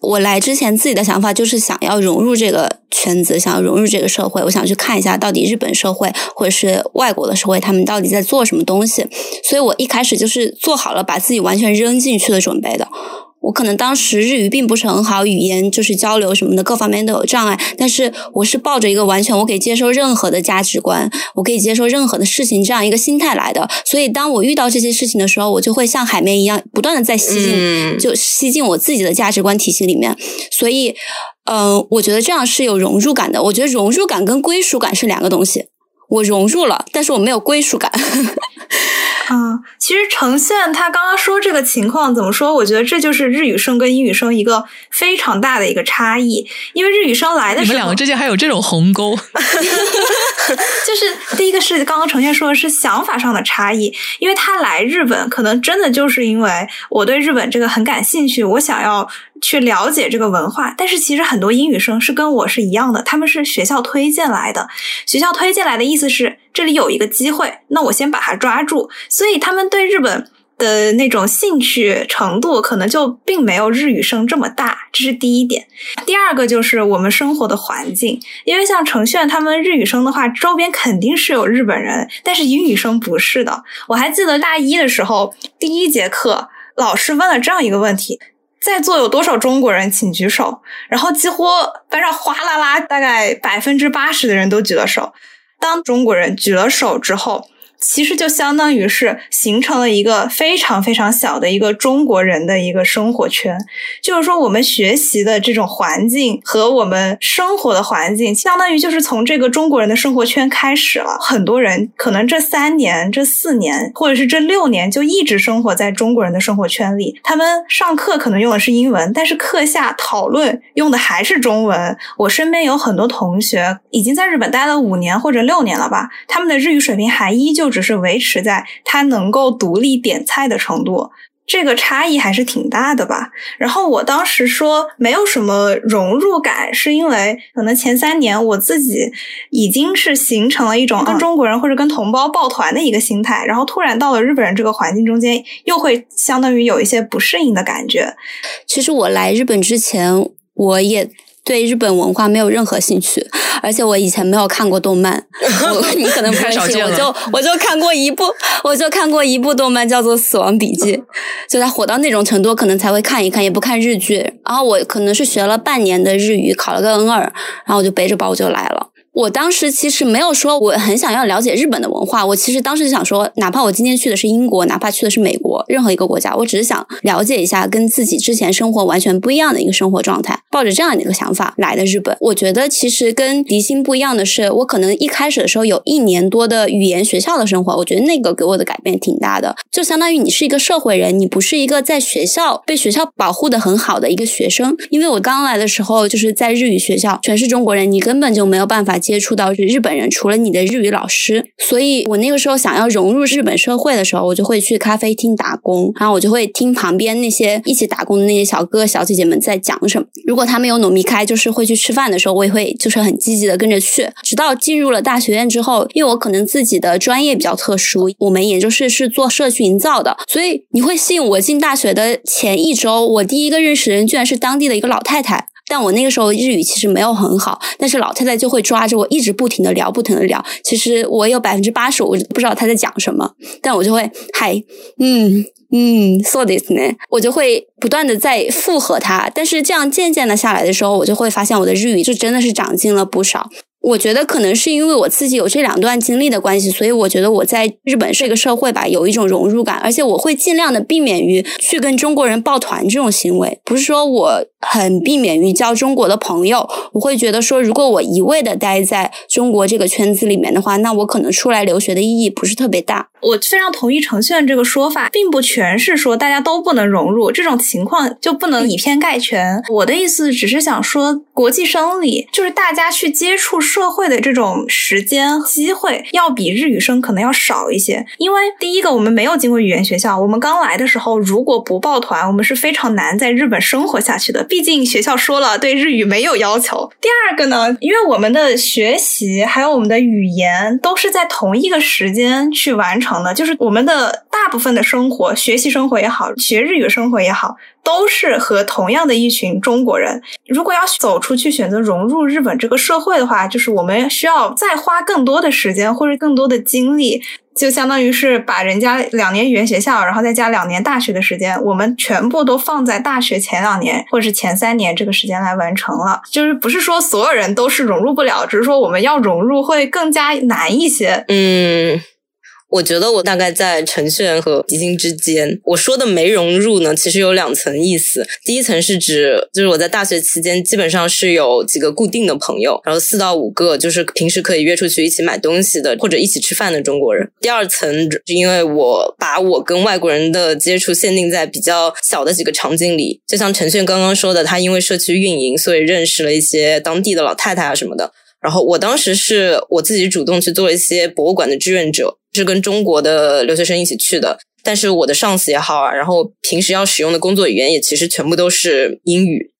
Speaker 2: 我来之前自己的想法就是想要融入这个圈子，想要融入这个社会。我想去看一下到底日本社会或者是外国的社会，他们到底在做什么东西。所以我一开始就是做好了把自己完全扔进去的准备的。我可能当时日语并不是很好，语言就是交流什么的各方面都有障碍，但是我是抱着一个完全我可以接受任何的价值观，我可以接受任何的事情这样一个心态来的。所以当我遇到这些事情的时候，我就会像海绵一样不断的在吸进，就吸进我自己的价值观体系里面。所以，嗯，我觉得这样是有融入感的。我觉得融入感跟归属感是两个东西。我融入了，但是我没有归属感。
Speaker 4: 嗯，其实呈现他刚刚说这个情况怎么说？我觉得这就是日语生跟英语生一个非常大的一个差异。因为日语生来的时候，你
Speaker 1: 们两个之间还有这种鸿沟。
Speaker 4: 就是第一个是刚刚呈现说的是想法上的差异，因为他来日本可能真的就是因为我对日本这个很感兴趣，我想要去了解这个文化。但是其实很多英语生是跟我是一样的，他们是学校推荐来的。学校推荐来的意思是这里有一个机会，那我先把它抓住。所以他们对日本的那种兴趣程度，可能就并没有日语生这么大，这是第一点。第二个就是我们生活的环境，因为像程炫他们日语生的话，周边肯定是有日本人，但是英语生不是的。我还记得大一的时候，第一节课老师问了这样一个问题：在座有多少中国人，请举手。然后几乎班上哗啦啦，大概百分之八十的人都举了手。当中国人举了手之后。其实就相当于是形成了一个非常非常小的一个中国人的一个生活圈，就是说我们学习的这种环境和我们生活的环境，相当于就是从这个中国人的生活圈开始了。很多人可能这三年、这四年，或者是这六年，就一直生活在中国人的生活圈里。他们上课可能用的是英文，但是课下讨论用的还是中文。我身边有很多同学已经在日本待了五年或者六年了吧，他们的日语水平还依旧。只是维持在他能够独立点菜的程度，这个差异还是挺大的吧。然后我当时说没有什么融入感，是因为可能前三年我自己已经是形成了一种跟中国人或者跟同胞抱团的一个心态，然后突然到了日本人这个环境中间，又会相当于有一些不适应的感觉。
Speaker 2: 其实我来日本之前，我也。对日本文化没有任何兴趣，而且我以前没有看过动漫。我你可能不太信，我就 我就看过一部，我就看过一部动漫叫做《死亡笔记》，就它火到那种程度，可能才会看一看，也不看日剧。然后我可能是学了半年的日语，考了个 N 二，然后我就背着包就来了。我当时其实没有说我很想要了解日本的文化，我其实当时就想说，哪怕我今天去的是英国，哪怕去的是美国，任何一个国家，我只是想了解一下跟自己之前生活完全不一样的一个生活状态，抱着这样的一个想法来的日本。我觉得其实跟迪星不一样的是，我可能一开始的时候有一年多的语言学校的生活，我觉得那个给我的改变挺大的，就相当于你是一个社会人，你不是一个在学校被学校保护的很好的一个学生。因为我刚来的时候就是在日语学校，全是中国人，你根本就没有办法接触到日本。人除了你的日语老师，所以我那个时候想要融入日本社会的时候，我就会去咖啡厅打工，然后我就会听旁边那些一起打工的那些小哥哥小姐姐们在讲什么。如果他们有努密开，就是会去吃饭的时候，我也会就是很积极的跟着去。直到进入了大学院之后，因为我可能自己的专业比较特殊，我们研究室是做社区营造的，所以你会信我进大学的前一周，我第一个认识的人居然是当地的一个老太太。但我那个时候日语其实没有很好，但是老太太就会抓着我一直不停的聊，不停的聊。其实我有百分之八十我不知道她在讲什么，但我就会嗨，嗯嗯，so this 呢，我就会不断的在附和她。但是这样渐渐的下来的时候，我就会发现我的日语就真的是长进了不少。我觉得可能是因为我自己有这两段经历的关系，所以我觉得我在日本这个社会吧，有一种融入感，而且我会尽量的避免于去跟中国人抱团这种行为。不是说我很避免于交中国的朋友，我会觉得说，如果我一味的待在中国这个圈子里面的话，那我可能出来留学的意义不是特别大。
Speaker 4: 我非常同意程炫这个说法，并不全是说大家都不能融入，这种情况就不能以偏概全。我的意思只是想说，国际生里就是大家去接触社会的这种时间机会，要比日语生可能要少一些。因为第一个，我们没有经过语言学校，我们刚来的时候如果不抱团，我们是非常难在日本生活下去的。毕竟学校说了对日语没有要求。第二个呢，因为我们的学习还有我们的语言都是在同一个时间去完成。的就是我们的大部分的生活，学习生活也好，学日语生活也好，都是和同样的一群中国人。如果要走出去，选择融入日本这个社会的话，就是我们需要再花更多的时间或者更多的精力，就相当于是把人家两年语言学校，然后再加两年大学的时间，我们全部都放在大学前两年或者是前三年这个时间来完成了。就是不是说所有人都是融入不了，只是说我们要融入会更加难一些。
Speaker 3: 嗯。我觉得我大概在程序和迪星之间。我说的没融入呢，其实有两层意思。第一层是指，就是我在大学期间基本上是有几个固定的朋友，然后四到五个就是平时可以约出去一起买东西的或者一起吃饭的中国人。第二层是因为我把我跟外国人的接触限定在比较小的几个场景里，就像程炫刚刚说的，他因为社区运营，所以认识了一些当地的老太太啊什么的。然后我当时是我自己主动去做一些博物馆的志愿者。是跟中国的留学生一起去的，但是我的上司也好啊，然后平时要使用的工作语言也其实全部都是英语，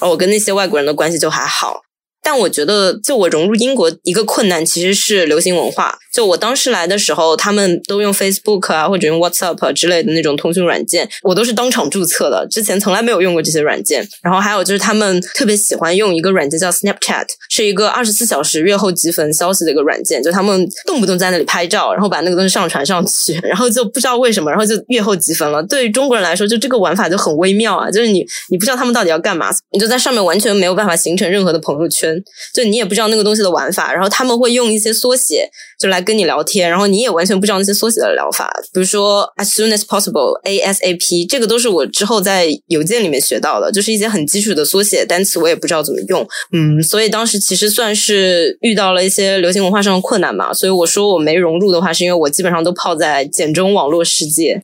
Speaker 3: 而我跟那些外国人的关系就还好。但我觉得，就我融入英国一个困难其实是流行文化。就我当时来的时候，他们都用 Facebook 啊，或者用 WhatsApp 之类的那种通讯软件，我都是当场注册的，之前从来没有用过这些软件。然后还有就是他们特别喜欢用一个软件叫 Snapchat，是一个二十四小时阅后积分消息的一个软件，就他们动不动在那里拍照，然后把那个东西上传上去，然后就不知道为什么，然后就阅后积分了。对于中国人来说，就这个玩法就很微妙啊，就是你你不知道他们到底要干嘛，你就在上面完全没有办法形成任何的朋友圈。就你也不知道那个东西的玩法，然后他们会用一些缩写就来跟你聊天，然后你也完全不知道那些缩写的聊法，比如说 as soon as possible ASAP，这个都是我之后在邮件里面学到的，就是一些很基础的缩写单词，我也不知道怎么用，嗯，所以当时其实算是遇到了一些流行文化上的困难嘛，所以我说我没融入的话，是因为我基本上都泡在简中网络世界。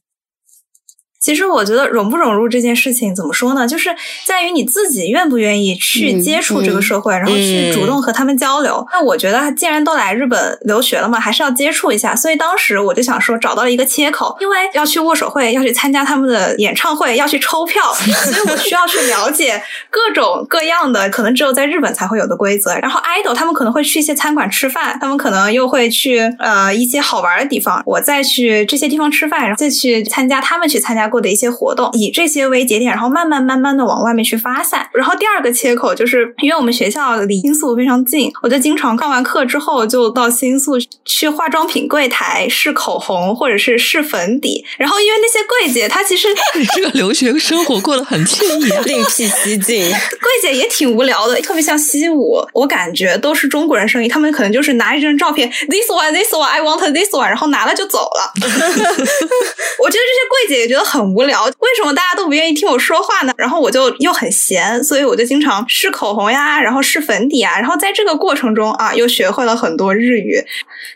Speaker 4: 其实我觉得融不融入这件事情怎么说呢？就是在于你自己愿不愿意去接触这个社会，然后去主动和他们交流。那我觉得既然都来日本留学了嘛，还是要接触一下。所以当时我就想说，找到了一个切口，因为要去握手会，要去参加他们的演唱会，要去抽票，所以我需要去了解各种各样的可能只有在日本才会有的规则。然后 idol 他们可能会去一些餐馆吃饭，他们可能又会去呃一些好玩的地方，我再去这些地方吃饭，然后再去参加他们去参加。过的一些活动，以这些为节点，然后慢慢慢慢的往外面去发散。然后第二个切口就是因为我们学校离新宿非常近，我就经常上完课之后就到新宿去化妆品柜台试口红或者是试粉底。然后因为那些柜姐她其实
Speaker 1: 你这个留学生活过得很惬意啊，
Speaker 3: 另辟蹊径。
Speaker 4: 柜姐也挺无聊的，特别像西武，我感觉都是中国人生意，他们可能就是拿一张照片，this one，this one，I want this one，然后拿了就走了。我觉得这些柜姐也觉得很很无聊，为什么大家都不愿意听我说话呢？然后我就又很闲，所以我就经常试口红呀，然后试粉底啊，然后在这个过程中啊，又学会了很多日语。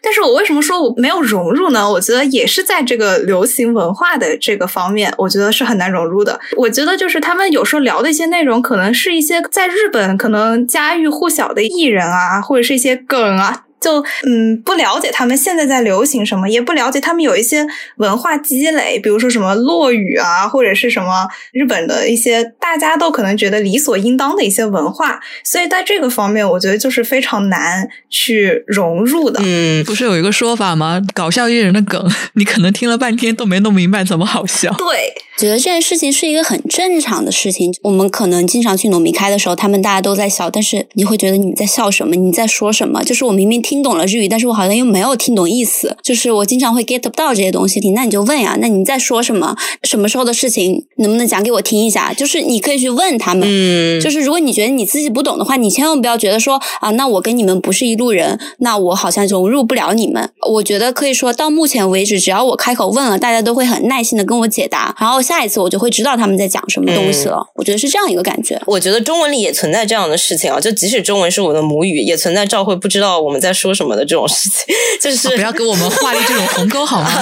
Speaker 4: 但是我为什么说我没有融入呢？我觉得也是在这个流行文化的这个方面，我觉得是很难融入的。我觉得就是他们有时候聊的一些内容，可能是一些在日本可能家喻户晓的艺人啊，或者是一些梗啊。就嗯，不了解他们现在在流行什么，也不了解他们有一些文化积累，比如说什么落语啊，或者是什么日本的一些大家都可能觉得理所应当的一些文化，所以在这个方面，我觉得就是非常难去融入的。
Speaker 3: 嗯，
Speaker 1: 不是有一个说法吗？搞笑艺人的梗，你可能听了半天都没弄明白怎么好笑。
Speaker 4: 对，
Speaker 2: 觉得这件事情是一个很正常的事情。我们可能经常去农民开的时候，他们大家都在笑，但是你会觉得你们在笑什么？你在说什么？就是我明明听懂了日语，但是我好像又没有听懂意思。就是我经常会 get 不到这些东西。那你就问呀，那你在说什么？什么时候的事情？能不能讲给我听一下？就是你可以去问他们。
Speaker 3: 嗯，
Speaker 2: 就是如果你觉得你自己不懂的话，你千万不要觉得说啊，那我跟你们不是一路人，那我好像融入不了你们。我觉得可以说到目前为止，只要我开口问了，大家都会很耐心的跟我解答。然后下一次我就会知道他们在讲什么东西了。我觉得是这样一个感觉。
Speaker 3: 我觉得中文里也存在这样的事情啊，就即使中文是我的母语，也存在赵慧不知道我们在说什么的这种事情。就是
Speaker 1: 不要给我们画立这种鸿沟好吗？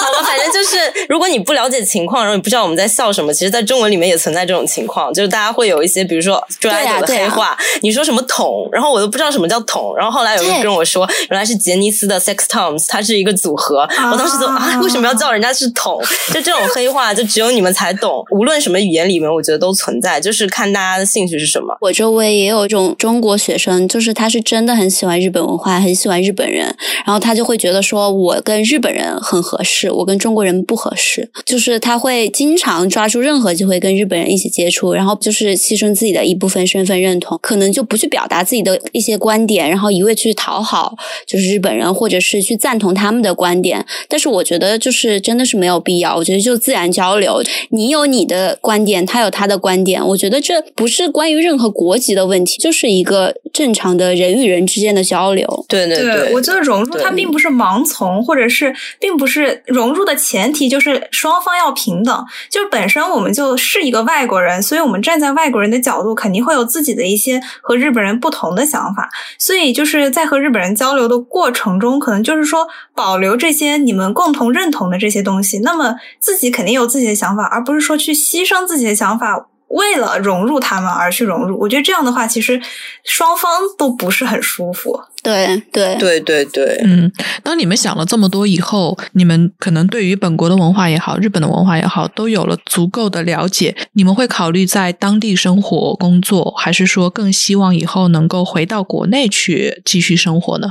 Speaker 3: 好吧，反正就是如果你不了解情况，然后你不知道我们在笑什么，其实，在中文里面也存在这种情况，就是大家会有一些，比如说追爱豆的黑话，你说什么桶，然后我都不知道什么叫桶，然后后来有人跟我说，原来是杰尼斯的 Sex Toms，它是一个组合，我当时就啊，为什么要叫人家是桶？就这种黑话，就只有有你们才懂。无论什么语言里面，我觉得都存在，就是看大家的兴趣是什么。
Speaker 2: 我周围也有一种中国学生，就是他是真的很喜欢日本文化，很喜欢日本人，然后他就会觉得说，我跟日本人很合适，我跟中国人不合适，就是他会经常抓住任何机会跟日本人一起接触，然后就是牺牲自己的一部分身份认同，可能就不去表达自己的一些观点，然后一味去讨好就是日本人，或者是去赞同他们的观点。但是我觉得就是真的是没有必要，我觉得就自然交流，你有你的观点，他有他的观点，我觉得这不是关于任何国籍的问题，就是一个正常的人与人之间的交流。
Speaker 3: 对对
Speaker 4: 对，我觉得融入它并不是盲从，或者是并不是融入的前提就是双方要平等。就是本身我们就是一个外国人，所以我们站在外国人的角度，肯定会有自己的一些和日本人不同的想法。所以就是在和日本人交流的过程中，可能就是说保留这些你们共同认同的这些东西。那么自己肯定有自己的想法，而不是说去牺牲自己的想法。为了融入他们而去融入，我觉得这样的话，其实双方都不是很舒服。
Speaker 2: 对对
Speaker 3: 对对对，
Speaker 1: 嗯，当你们想了这么多以后，你们可能对于本国的文化也好，日本的文化也好，都有了足够的了解。你们会考虑在当地生活工作，还是说更希望以后能够回到国内去继续生活呢？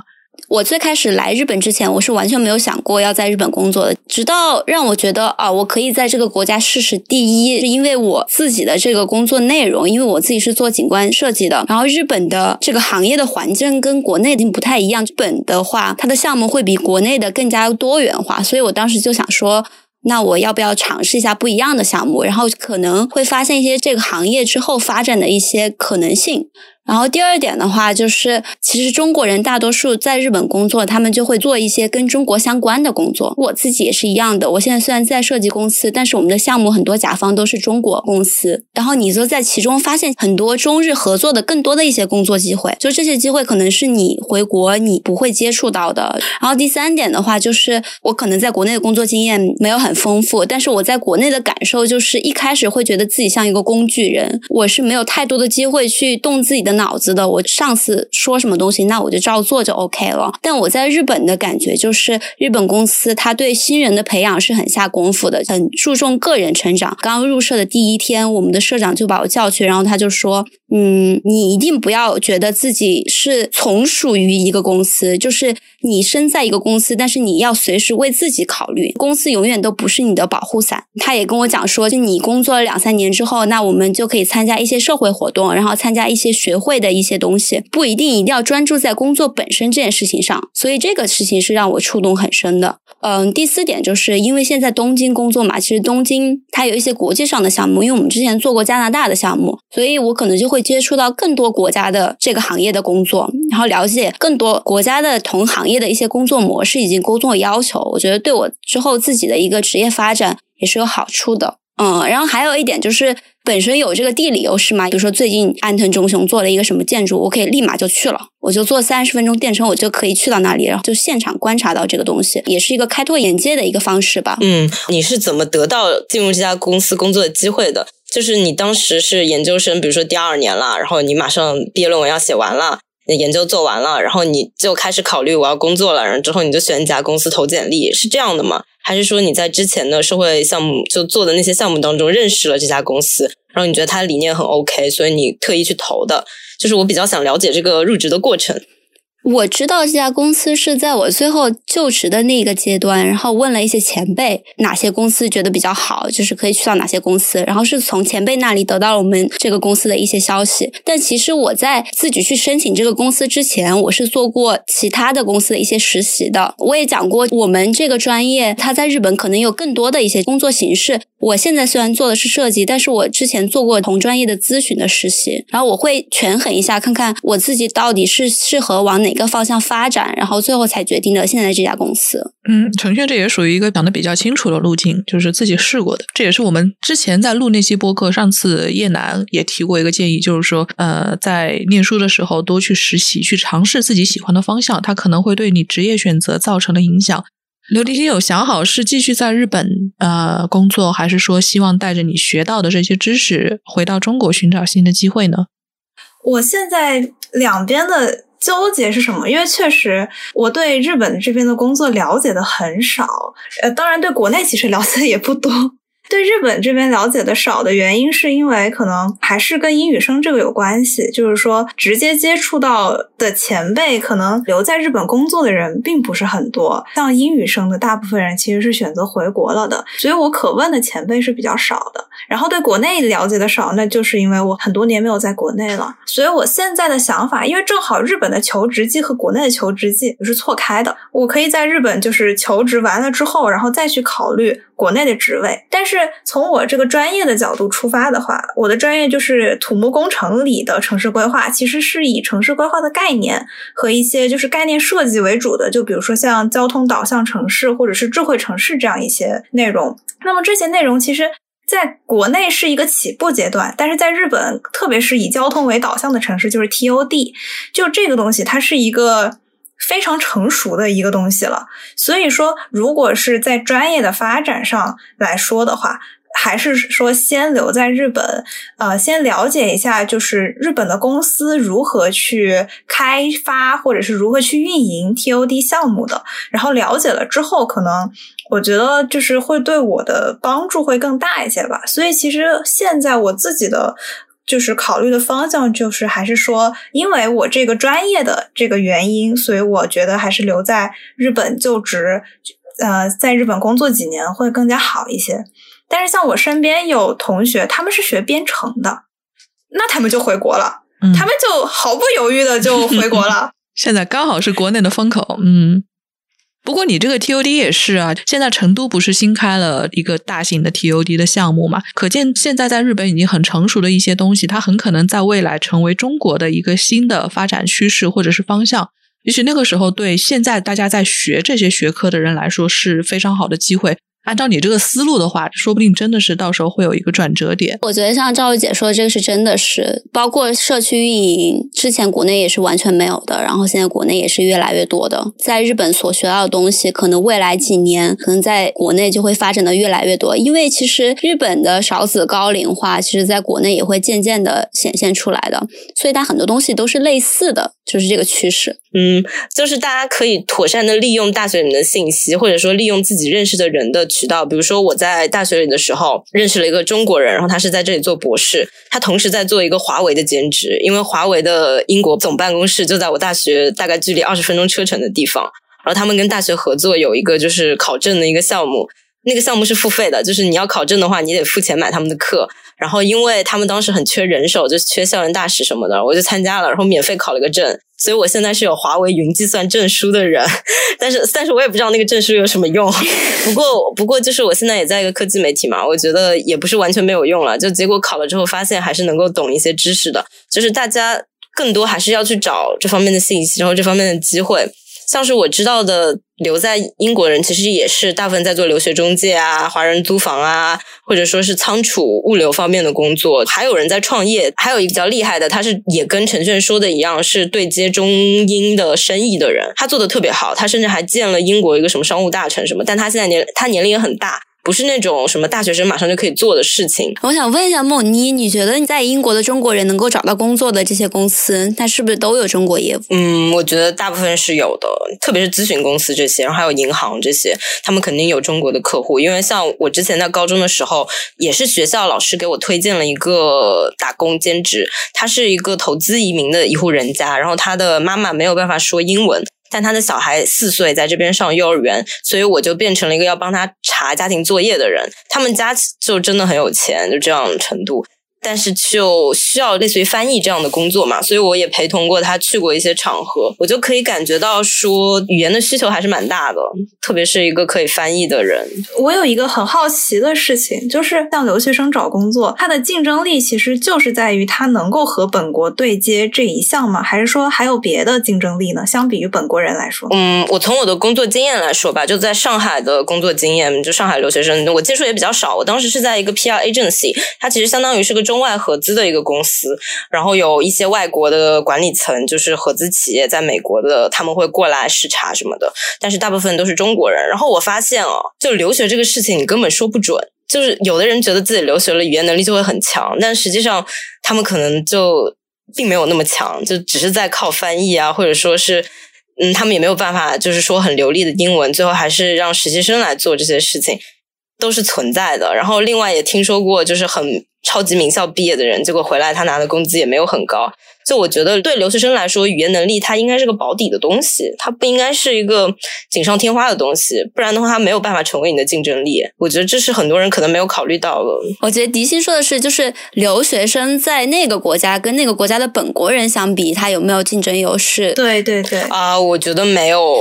Speaker 2: 我最开始来日本之前，我是完全没有想过要在日本工作的。直到让我觉得啊，我可以在这个国家试试。第一，是因为我自己的这个工作内容，因为我自己是做景观设计的，然后日本的这个行业的环境跟国内的不太一样。日本的话，它的项目会比国内的更加多元化，所以我当时就想说，那我要不要尝试一下不一样的项目？然后可能会发现一些这个行业之后发展的一些可能性。然后第二点的话，就是其实中国人大多数在日本工作，他们就会做一些跟中国相关的工作。我自己也是一样的。我现在虽然在设计公司，但是我们的项目很多甲方都是中国公司。然后你就在其中发现很多中日合作的更多的一些工作机会，就这些机会可能是你回国你不会接触到的。然后第三点的话，就是我可能在国内的工作经验没有很丰富，但是我在国内的感受就是一开始会觉得自己像一个工具人，我是没有太多的机会去动自己的。脑子的，我上司说什么东西，那我就照做就 OK 了。但我在日本的感觉就是，日本公司他对新人的培养是很下功夫的，很注重个人成长。刚入社的第一天，我们的社长就把我叫去，然后他就说：“嗯，你一定不要觉得自己是从属于一个公司，就是你身在一个公司，但是你要随时为自己考虑，公司永远都不是你的保护伞。”他也跟我讲说，就你工作了两三年之后，那我们就可以参加一些社会活动，然后参加一些学会的一些东西，不一定一定要专注在工作本身这件事情上。所以这个事情是让我触动很深的。嗯，第四点就是因为现在东京工作嘛，其实东京它有一些国际上的项目，因为我们之前做过加拿大的项目，所以我可能就会接触到更多国家的这个行业的工作，然后了解更多国家的同行业业的一些工作模式以及工作要求。我觉得对我之后自己的一个职业发展也是有好处的。嗯，然后还有一点就是。本身有这个地理优势嘛？比如说最近安藤忠雄做了一个什么建筑，我可以立马就去了，我就坐三十分钟电车，我就可以去到那里，然后就现场观察到这个东西，也是一个开拓眼界的一个方式吧。
Speaker 3: 嗯，你是怎么得到进入这家公司工作的机会的？就是你当时是研究生，比如说第二年了，然后你马上毕业论文要写完了。研究做完了，然后你就开始考虑我要工作了，然后之后你就选一家公司投简历，是这样的吗？还是说你在之前的社会项目就做的那些项目当中认识了这家公司，然后你觉得他理念很 OK，所以你特意去投的？就是我比较想了解这个入职的过程。
Speaker 2: 我知道这家公司是在我最后就职的那个阶段，然后问了一些前辈哪些公司觉得比较好，就是可以去到哪些公司，然后是从前辈那里得到了我们这个公司的一些消息。但其实我在自己去申请这个公司之前，我是做过其他的公司的一些实习的。我也讲过，我们这个专业它在日本可能有更多的一些工作形式。我现在虽然做的是设计，但是我之前做过同专业的咨询的实习，然后我会权衡一下，看看我自己到底是适合往哪个方向发展，然后最后才决定的现在这家公司。
Speaker 1: 嗯，程轩这也属于一个讲的比较清楚的路径，就是自己试过的。这也是我们之前在录那期播客，上次叶楠也提过一个建议，就是说，呃，在念书的时候多去实习，去尝试自己喜欢的方向，它可能会对你职业选择造成的影响。刘迪迪有想好是继续在日本呃工作，还是说希望带着你学到的这些知识回到中国寻找新的机会呢？
Speaker 4: 我现在两边的纠结是什么？因为确实我对日本这边的工作了解的很少，呃，当然对国内其实了解也不多。对日本这边了解的少的原因，是因为可能还是跟英语生这个有关系。就是说，直接接触到的前辈，可能留在日本工作的人并不是很多。像英语生的大部分人其实是选择回国了的，所以我可问的前辈是比较少的。然后对国内了解的少，那就是因为我很多年没有在国内了。所以我现在的想法，因为正好日本的求职季和国内的求职季是错开的，我可以在日本就是求职完了之后，然后再去考虑。国内的职位，但是从我这个专业的角度出发的话，我的专业就是土木工程里的城市规划，其实是以城市规划的概念和一些就是概念设计为主的，就比如说像交通导向城市或者是智慧城市这样一些内容。那么这些内容其实在国内是一个起步阶段，但是在日本，特别是以交通为导向的城市，就是 TOD，就这个东西，它是一个。非常成熟的一个东西了，所以说，如果是在专业的发展上来说的话，还是说先留在日本，呃，先了解一下，就是日本的公司如何去开发，或者是如何去运营 TOD 项目的，然后了解了之后，可能我觉得就是会对我的帮助会更大一些吧。所以，其实现在我自己的。就是考虑的方向，就是还是说，因为我这个专业的这个原因，所以我觉得还是留在日本就职，呃，在日本工作几年会更加好一些。但是像我身边有同学，他们是学编程的，那他们就回国了，他们就毫不犹豫的就回国了。
Speaker 1: 现在刚好是国内的风口，嗯。不过你这个 TOD 也是啊，现在成都不是新开了一个大型的 TOD 的项目嘛？可见现在在日本已经很成熟的一些东西，它很可能在未来成为中国的一个新的发展趋势或者是方向。也许那个时候对现在大家在学这些学科的人来说是非常好的机会。按照你这个思路的话，说不定真的是到时候会有一个转折点。
Speaker 2: 我觉得像赵玉姐说的，这个是真的是，包括社区运营，之前国内也是完全没有的，然后现在国内也是越来越多的。在日本所学到的东西，可能未来几年可能在国内就会发展的越来越多，因为其实日本的少子高龄化，其实在国内也会渐渐的显现出来的，所以它很多东西都是类似的，就是这个趋势。
Speaker 3: 嗯，就是大家可以妥善的利用大学里面的信息，或者说利用自己认识的人的渠道。比如说我在大学里的时候认识了一个中国人，然后他是在这里做博士，他同时在做一个华为的兼职，因为华为的英国总办公室就在我大学大概距离二十分钟车程的地方。然后他们跟大学合作有一个就是考证的一个项目，那个项目是付费的，就是你要考证的话，你得付钱买他们的课。然后因为他们当时很缺人手，就缺校园大使什么的，我就参加了，然后免费考了个证。所以我现在是有华为云计算证书的人，但是但是我也不知道那个证书有什么用。不过不过就是我现在也在一个科技媒体嘛，我觉得也不是完全没有用了。就结果考了之后发现还是能够懂一些知识的，就是大家更多还是要去找这方面的信息，然后这方面的机会。像是我知道的留在英国人，其实也是大部分在做留学中介啊、华人租房啊，或者说是仓储物流方面的工作。还有人在创业，还有一个比较厉害的，他是也跟陈炫说的一样，是对接中英的生意的人，他做的特别好，他甚至还见了英国一个什么商务大臣什么，但他现在年他年龄也很大。不是那种什么大学生马上就可以做的事情。
Speaker 2: 我想问一下梦妮，你觉得你在英国的中国人能够找到工作的这些公司，它是不是都有中国业务？
Speaker 3: 嗯，我觉得大部分是有的，特别是咨询公司这些，然后还有银行这些，他们肯定有中国的客户。因为像我之前在高中的时候，也是学校老师给我推荐了一个打工兼职，他是一个投资移民的一户人家，然后他的妈妈没有办法说英文。但他的小孩四岁，在这边上幼儿园，所以我就变成了一个要帮他查家庭作业的人。他们家就真的很有钱，就这样程度。但是就需要类似于翻译这样的工作嘛，所以我也陪同过他去过一些场合，我就可以感觉到说语言的需求还是蛮大的，特别是一个可以翻译的人。
Speaker 4: 我有一个很好奇的事情，就是像留学生找工作，他的竞争力其实就是在于他能够和本国对接这一项吗？还是说还有别的竞争力呢？相比于本国人来说，
Speaker 3: 嗯，我从我的工作经验来说吧，就在上海的工作经验，就上海留学生，我接触也比较少。我当时是在一个 PR agency，它其实相当于是个中。中外合资的一个公司，然后有一些外国的管理层，就是合资企业在美国的，他们会过来视察什么的，但是大部分都是中国人。然后我发现哦，就留学这个事情，你根本说不准。就是有的人觉得自己留学了，语言能力就会很强，但实际上他们可能就并没有那么强，就只是在靠翻译啊，或者说是嗯，他们也没有办法，就是说很流利的英文，最后还是让实习生来做这些事情，都是存在的。然后另外也听说过，就是很。超级名校毕业的人，结果回来他拿的工资也没有很高。就我觉得，对留学生来说，语言能力它应该是个保底的东西，它不应该是一个锦上添花的东西。不然的话，它没有办法成为你的竞争力。我觉得这是很多人可能没有考虑到的。
Speaker 2: 我觉得迪欣说的是，就是留学生在那个国家跟那个国家的本国人相比，他有没有竞争优势？
Speaker 4: 对对对
Speaker 3: 啊，我觉得没有。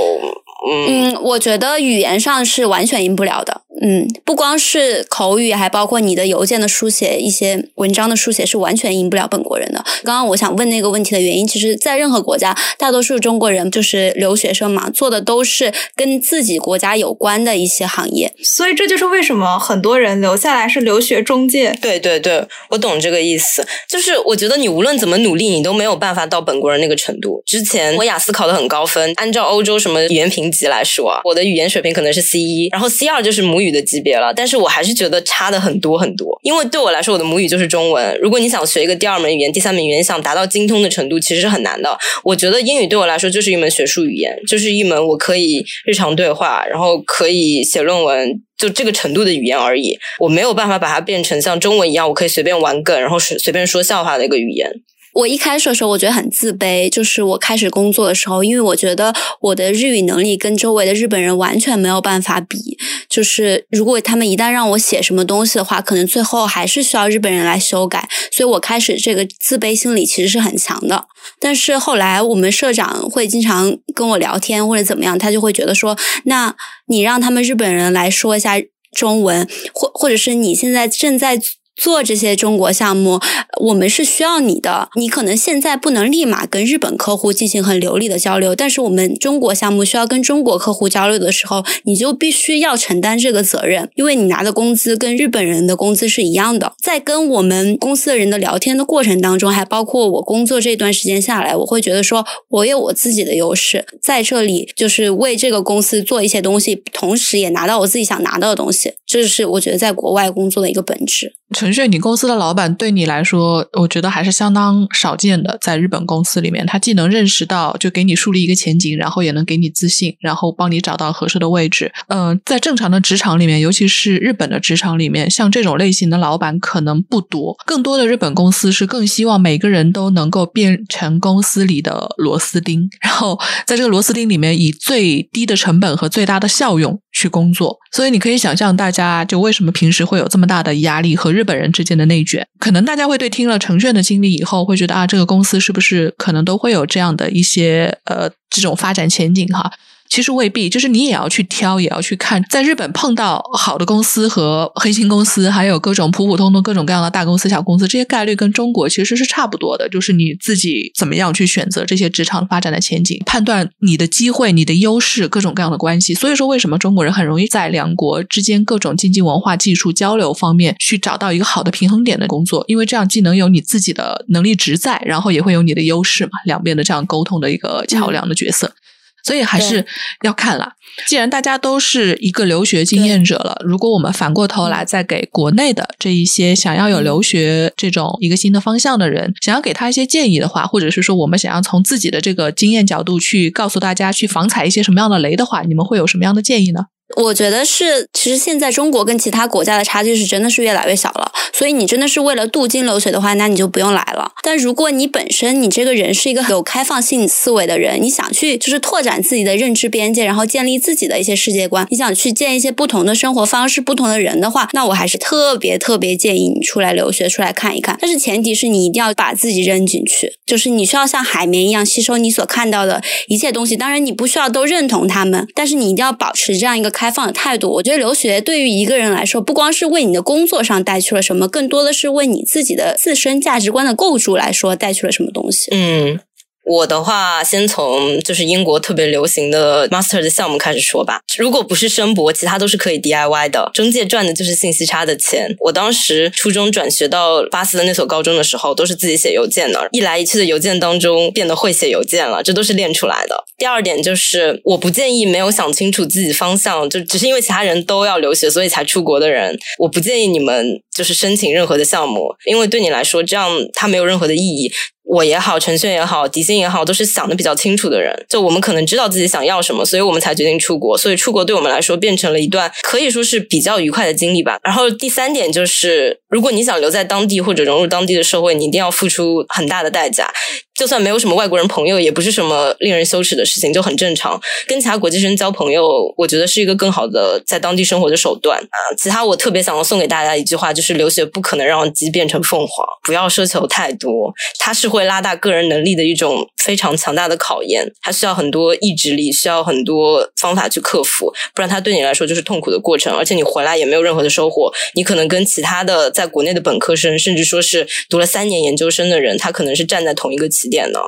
Speaker 2: 嗯，我觉得语言上是完全赢不了的。嗯，不光是口语，还包括你的邮件的书写、一些文章的书写，是完全赢不了本国人的。刚刚我想问那个问题的原因，其实，在任何国家，大多数中国人就是留学生嘛，做的都是跟自己国家有关的一些行业。
Speaker 4: 所以这就是为什么很多人留下来是留学中介。
Speaker 3: 对对对，我懂这个意思。就是我觉得你无论怎么努力，你都没有办法到本国人那个程度。之前我雅思考的很高分，按照欧洲什么语言评级来说，我的语言水平可能是 C 一，然后 C 二就是母语。语的级别了，但是我还是觉得差的很多很多。因为对我来说，我的母语就是中文。如果你想学一个第二门语言、第三门语言，想达到精通的程度，其实是很难的。我觉得英语对我来说就是一门学术语言，就是一门我可以日常对话，然后可以写论文，就这个程度的语言而已。我没有办法把它变成像中文一样，我可以随便玩梗，然后随随便说笑话的一个语言。
Speaker 2: 我一开始的时候，我觉得很自卑。就是我开始工作的时候，因为我觉得我的日语能力跟周围的日本人完全没有办法比。就是如果他们一旦让我写什么东西的话，可能最后还是需要日本人来修改。所以我开始这个自卑心理其实是很强的。但是后来我们社长会经常跟我聊天或者怎么样，他就会觉得说：“那你让他们日本人来说一下中文，或或者是你现在正在。”做这些中国项目，我们是需要你的。你可能现在不能立马跟日本客户进行很流利的交流，但是我们中国项目需要跟中国客户交流的时候，你就必须要承担这个责任，因为你拿的工资跟日本人的工资是一样的。在跟我们公司的人的聊天的过程当中，还包括我工作这段时间下来，我会觉得说我有我自己的优势，在这里就是为这个公司做一些东西，同时也拿到我自己想拿到的东西。这是我觉得在国外工作的一个本质。
Speaker 1: 陈炫，你公司的老板对你来说，我觉得还是相当少见的。在日本公司里面，他既能认识到，就给你树立一个前景，然后也能给你自信，然后帮你找到合适的位置。嗯，在正常的职场里面，尤其是日本的职场里面，像这种类型的老板可能不多。更多的日本公司是更希望每个人都能够变成公司里的螺丝钉，然后在这个螺丝钉里面以最低的成本和最大的效用去工作。所以你可以想象，大家就为什么平时会有这么大的压力和日本人之间的内卷？可能大家会对听了程炫的经历以后，会觉得啊，这个公司是不是可能都会有这样的一些呃这种发展前景哈？其实未必，就是你也要去挑，也要去看。在日本碰到好的公司和黑心公司，还有各种普普通通各种各样的大公司、小公司，这些概率跟中国其实是差不多的。就是你自己怎么样去选择这些职场发展的前景，判断你的机会、你的优势、各种各样的关系。所以说，为什么中国人很容易在两国之间各种经济文化、技术交流方面去找到一个好的平衡点的工作？因为这样既能有你自己的能力值在，然后也会有你的优势嘛，两边的这样沟通的一个桥梁的角色。所以还是要看了。既然大家都是一个留学经验者了，如果我们反过头来再给国内的这一些想要有留学这种一个新的方向的人，想要给他一些建议的话，或者是说我们想要从自己的这个经验角度去告诉大家去防踩一些什么样的雷的话，你们会有什么样的建议呢？
Speaker 2: 我觉得是，其实现在中国跟其他国家的差距是真的是越来越小了。所以你真的是为了镀金留学的话，那你就不用来了。但如果你本身你这个人是一个有开放性思维的人，你想去就是拓展自己的认知边界，然后建立自己的一些世界观，你想去见一些不同的生活方式、不同的人的话，那我还是特别特别建议你出来留学，出来看一看。但是前提是你一定要把自己扔进去，就是你需要像海绵一样吸收你所看到的一切东西。当然你不需要都认同他们，但是你一定要保持这样一个开开放的态度。我觉得留学对于一个人来说，不光是为你的工作上带去了什么。更多的是为你自己的自身价值观的构筑来说带去了什么东西？
Speaker 3: 嗯。我的话，先从就是英国特别流行的 master 的项目开始说吧。如果不是申博，其他都是可以 DIY 的。中介赚的就是信息差的钱。我当时初中转学到巴斯的那所高中的时候，都是自己写邮件的。一来一去的邮件当中，变得会写邮件了，这都是练出来的。第二点就是，我不建议没有想清楚自己方向，就只是因为其他人都要留学，所以才出国的人，我不建议你们就是申请任何的项目，因为对你来说，这样它没有任何的意义。我也好，陈炫也好，迪欣也好，都是想的比较清楚的人。就我们可能知道自己想要什么，所以我们才决定出国。所以出国对我们来说变成了一段可以说是比较愉快的经历吧。然后第三点就是，如果你想留在当地或者融入当地的社会，你一定要付出很大的代价。就算没有什么外国人朋友，也不是什么令人羞耻的事情，就很正常。跟其他国际生交朋友，我觉得是一个更好的在当地生活的手段啊。其他我特别想要送给大家一句话，就是留学不可能让鸡变成凤凰，不要奢求太多，它是会拉大个人能力的一种非常强大的考验，它需要很多意志力，需要很多方法去克服，不然它对你来说就是痛苦的过程，而且你回来也没有任何的收获。你可能跟其他的在国内的本科生，甚至说是读了三年研究生的人，他可能是站在同一个。起点呢？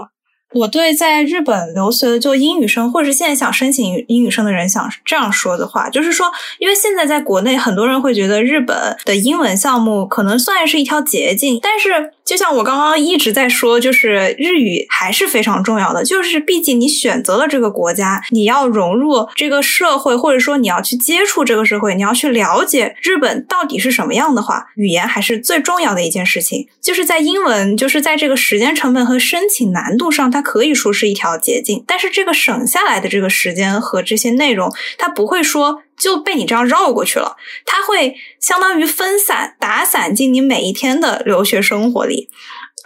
Speaker 4: 我对在日本留学的就英语生，或者是现在想申请英语生的人，想这样说的话，就是说，因为现在在国内，很多人会觉得日本的英文项目可能算是一条捷径，但是。就像我刚刚一直在说，就是日语还是非常重要的。就是毕竟你选择了这个国家，你要融入这个社会，或者说你要去接触这个社会，你要去了解日本到底是什么样的话，语言还是最重要的一件事情。就是在英文，就是在这个时间成本和申请难度上，它可以说是一条捷径。但是这个省下来的这个时间和这些内容，它不会说。就被你这样绕过去了，它会相当于分散、打散进你每一天的留学生活里，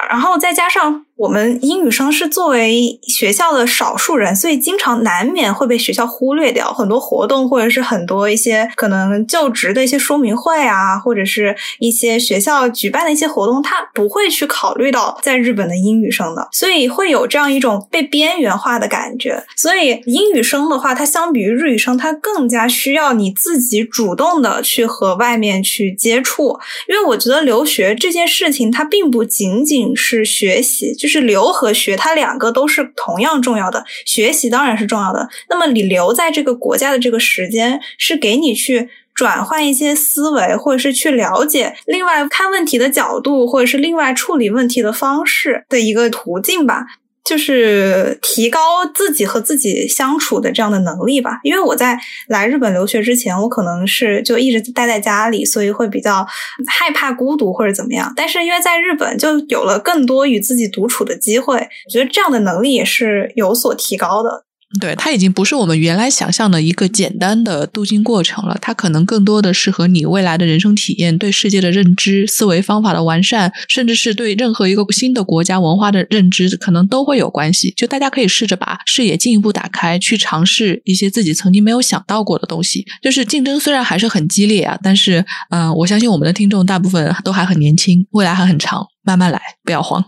Speaker 4: 然后再加上我们英语生是作为学校的少数人，所以经常难免会被学校忽略掉很多活动，或者是很多一些可能就职的一些说明会啊，或者是一些学校举办的一些活动，他不会去考虑到在日本的英语生的，所以会有这样一种被边缘化的感觉。所以英语生的话，它相比于日语生，它更加需要你自己主动的去和外面去接触，因为我觉得留学这件事情，它并不仅仅是学习，就。是留和学，它两个都是同样重要的。学习当然是重要的，那么你留在这个国家的这个时间，是给你去转换一些思维，或者是去了解另外看问题的角度，或者是另外处理问题的方式的一个途径吧。就是提高自己和自己相处的这样的能力吧。因为我在来日本留学之前，我可能是就一直待在家里，所以会比较害怕孤独或者怎么样。但是因为在日本就有了更多与自己独处的机会，我觉得这样的能力也是有所提高的。
Speaker 1: 对，它已经不是我们原来想象的一个简单的镀金过程了。它可能更多的是和你未来的人生体验、对世界的认知、思维方法的完善，甚至是对任何一个新的国家文化的认知，可能都会有关系。就大家可以试着把视野进一步打开，去尝试一些自己曾经没有想到过的东西。就是竞争虽然还是很激烈啊，但是，嗯，我相信我们的听众大部分都还很年轻，未来还很长，慢慢来，不要慌。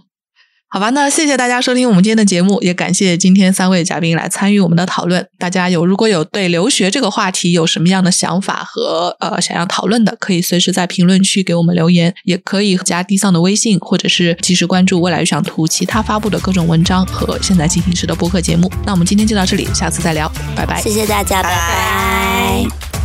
Speaker 1: 好吧，那谢谢大家收听我们今天的节目，也感谢今天三位嘉宾来参与我们的讨论。大家有如果有对留学这个话题有什么样的想法和呃想要讨论的，可以随时在评论区给我们留言，也可以加低丧的微信，或者是及时关注未来预想图其他发布的各种文章和现在进行时的播客节目。那我们今天就到这里，下次再聊，拜拜。
Speaker 2: 谢谢大家，拜拜。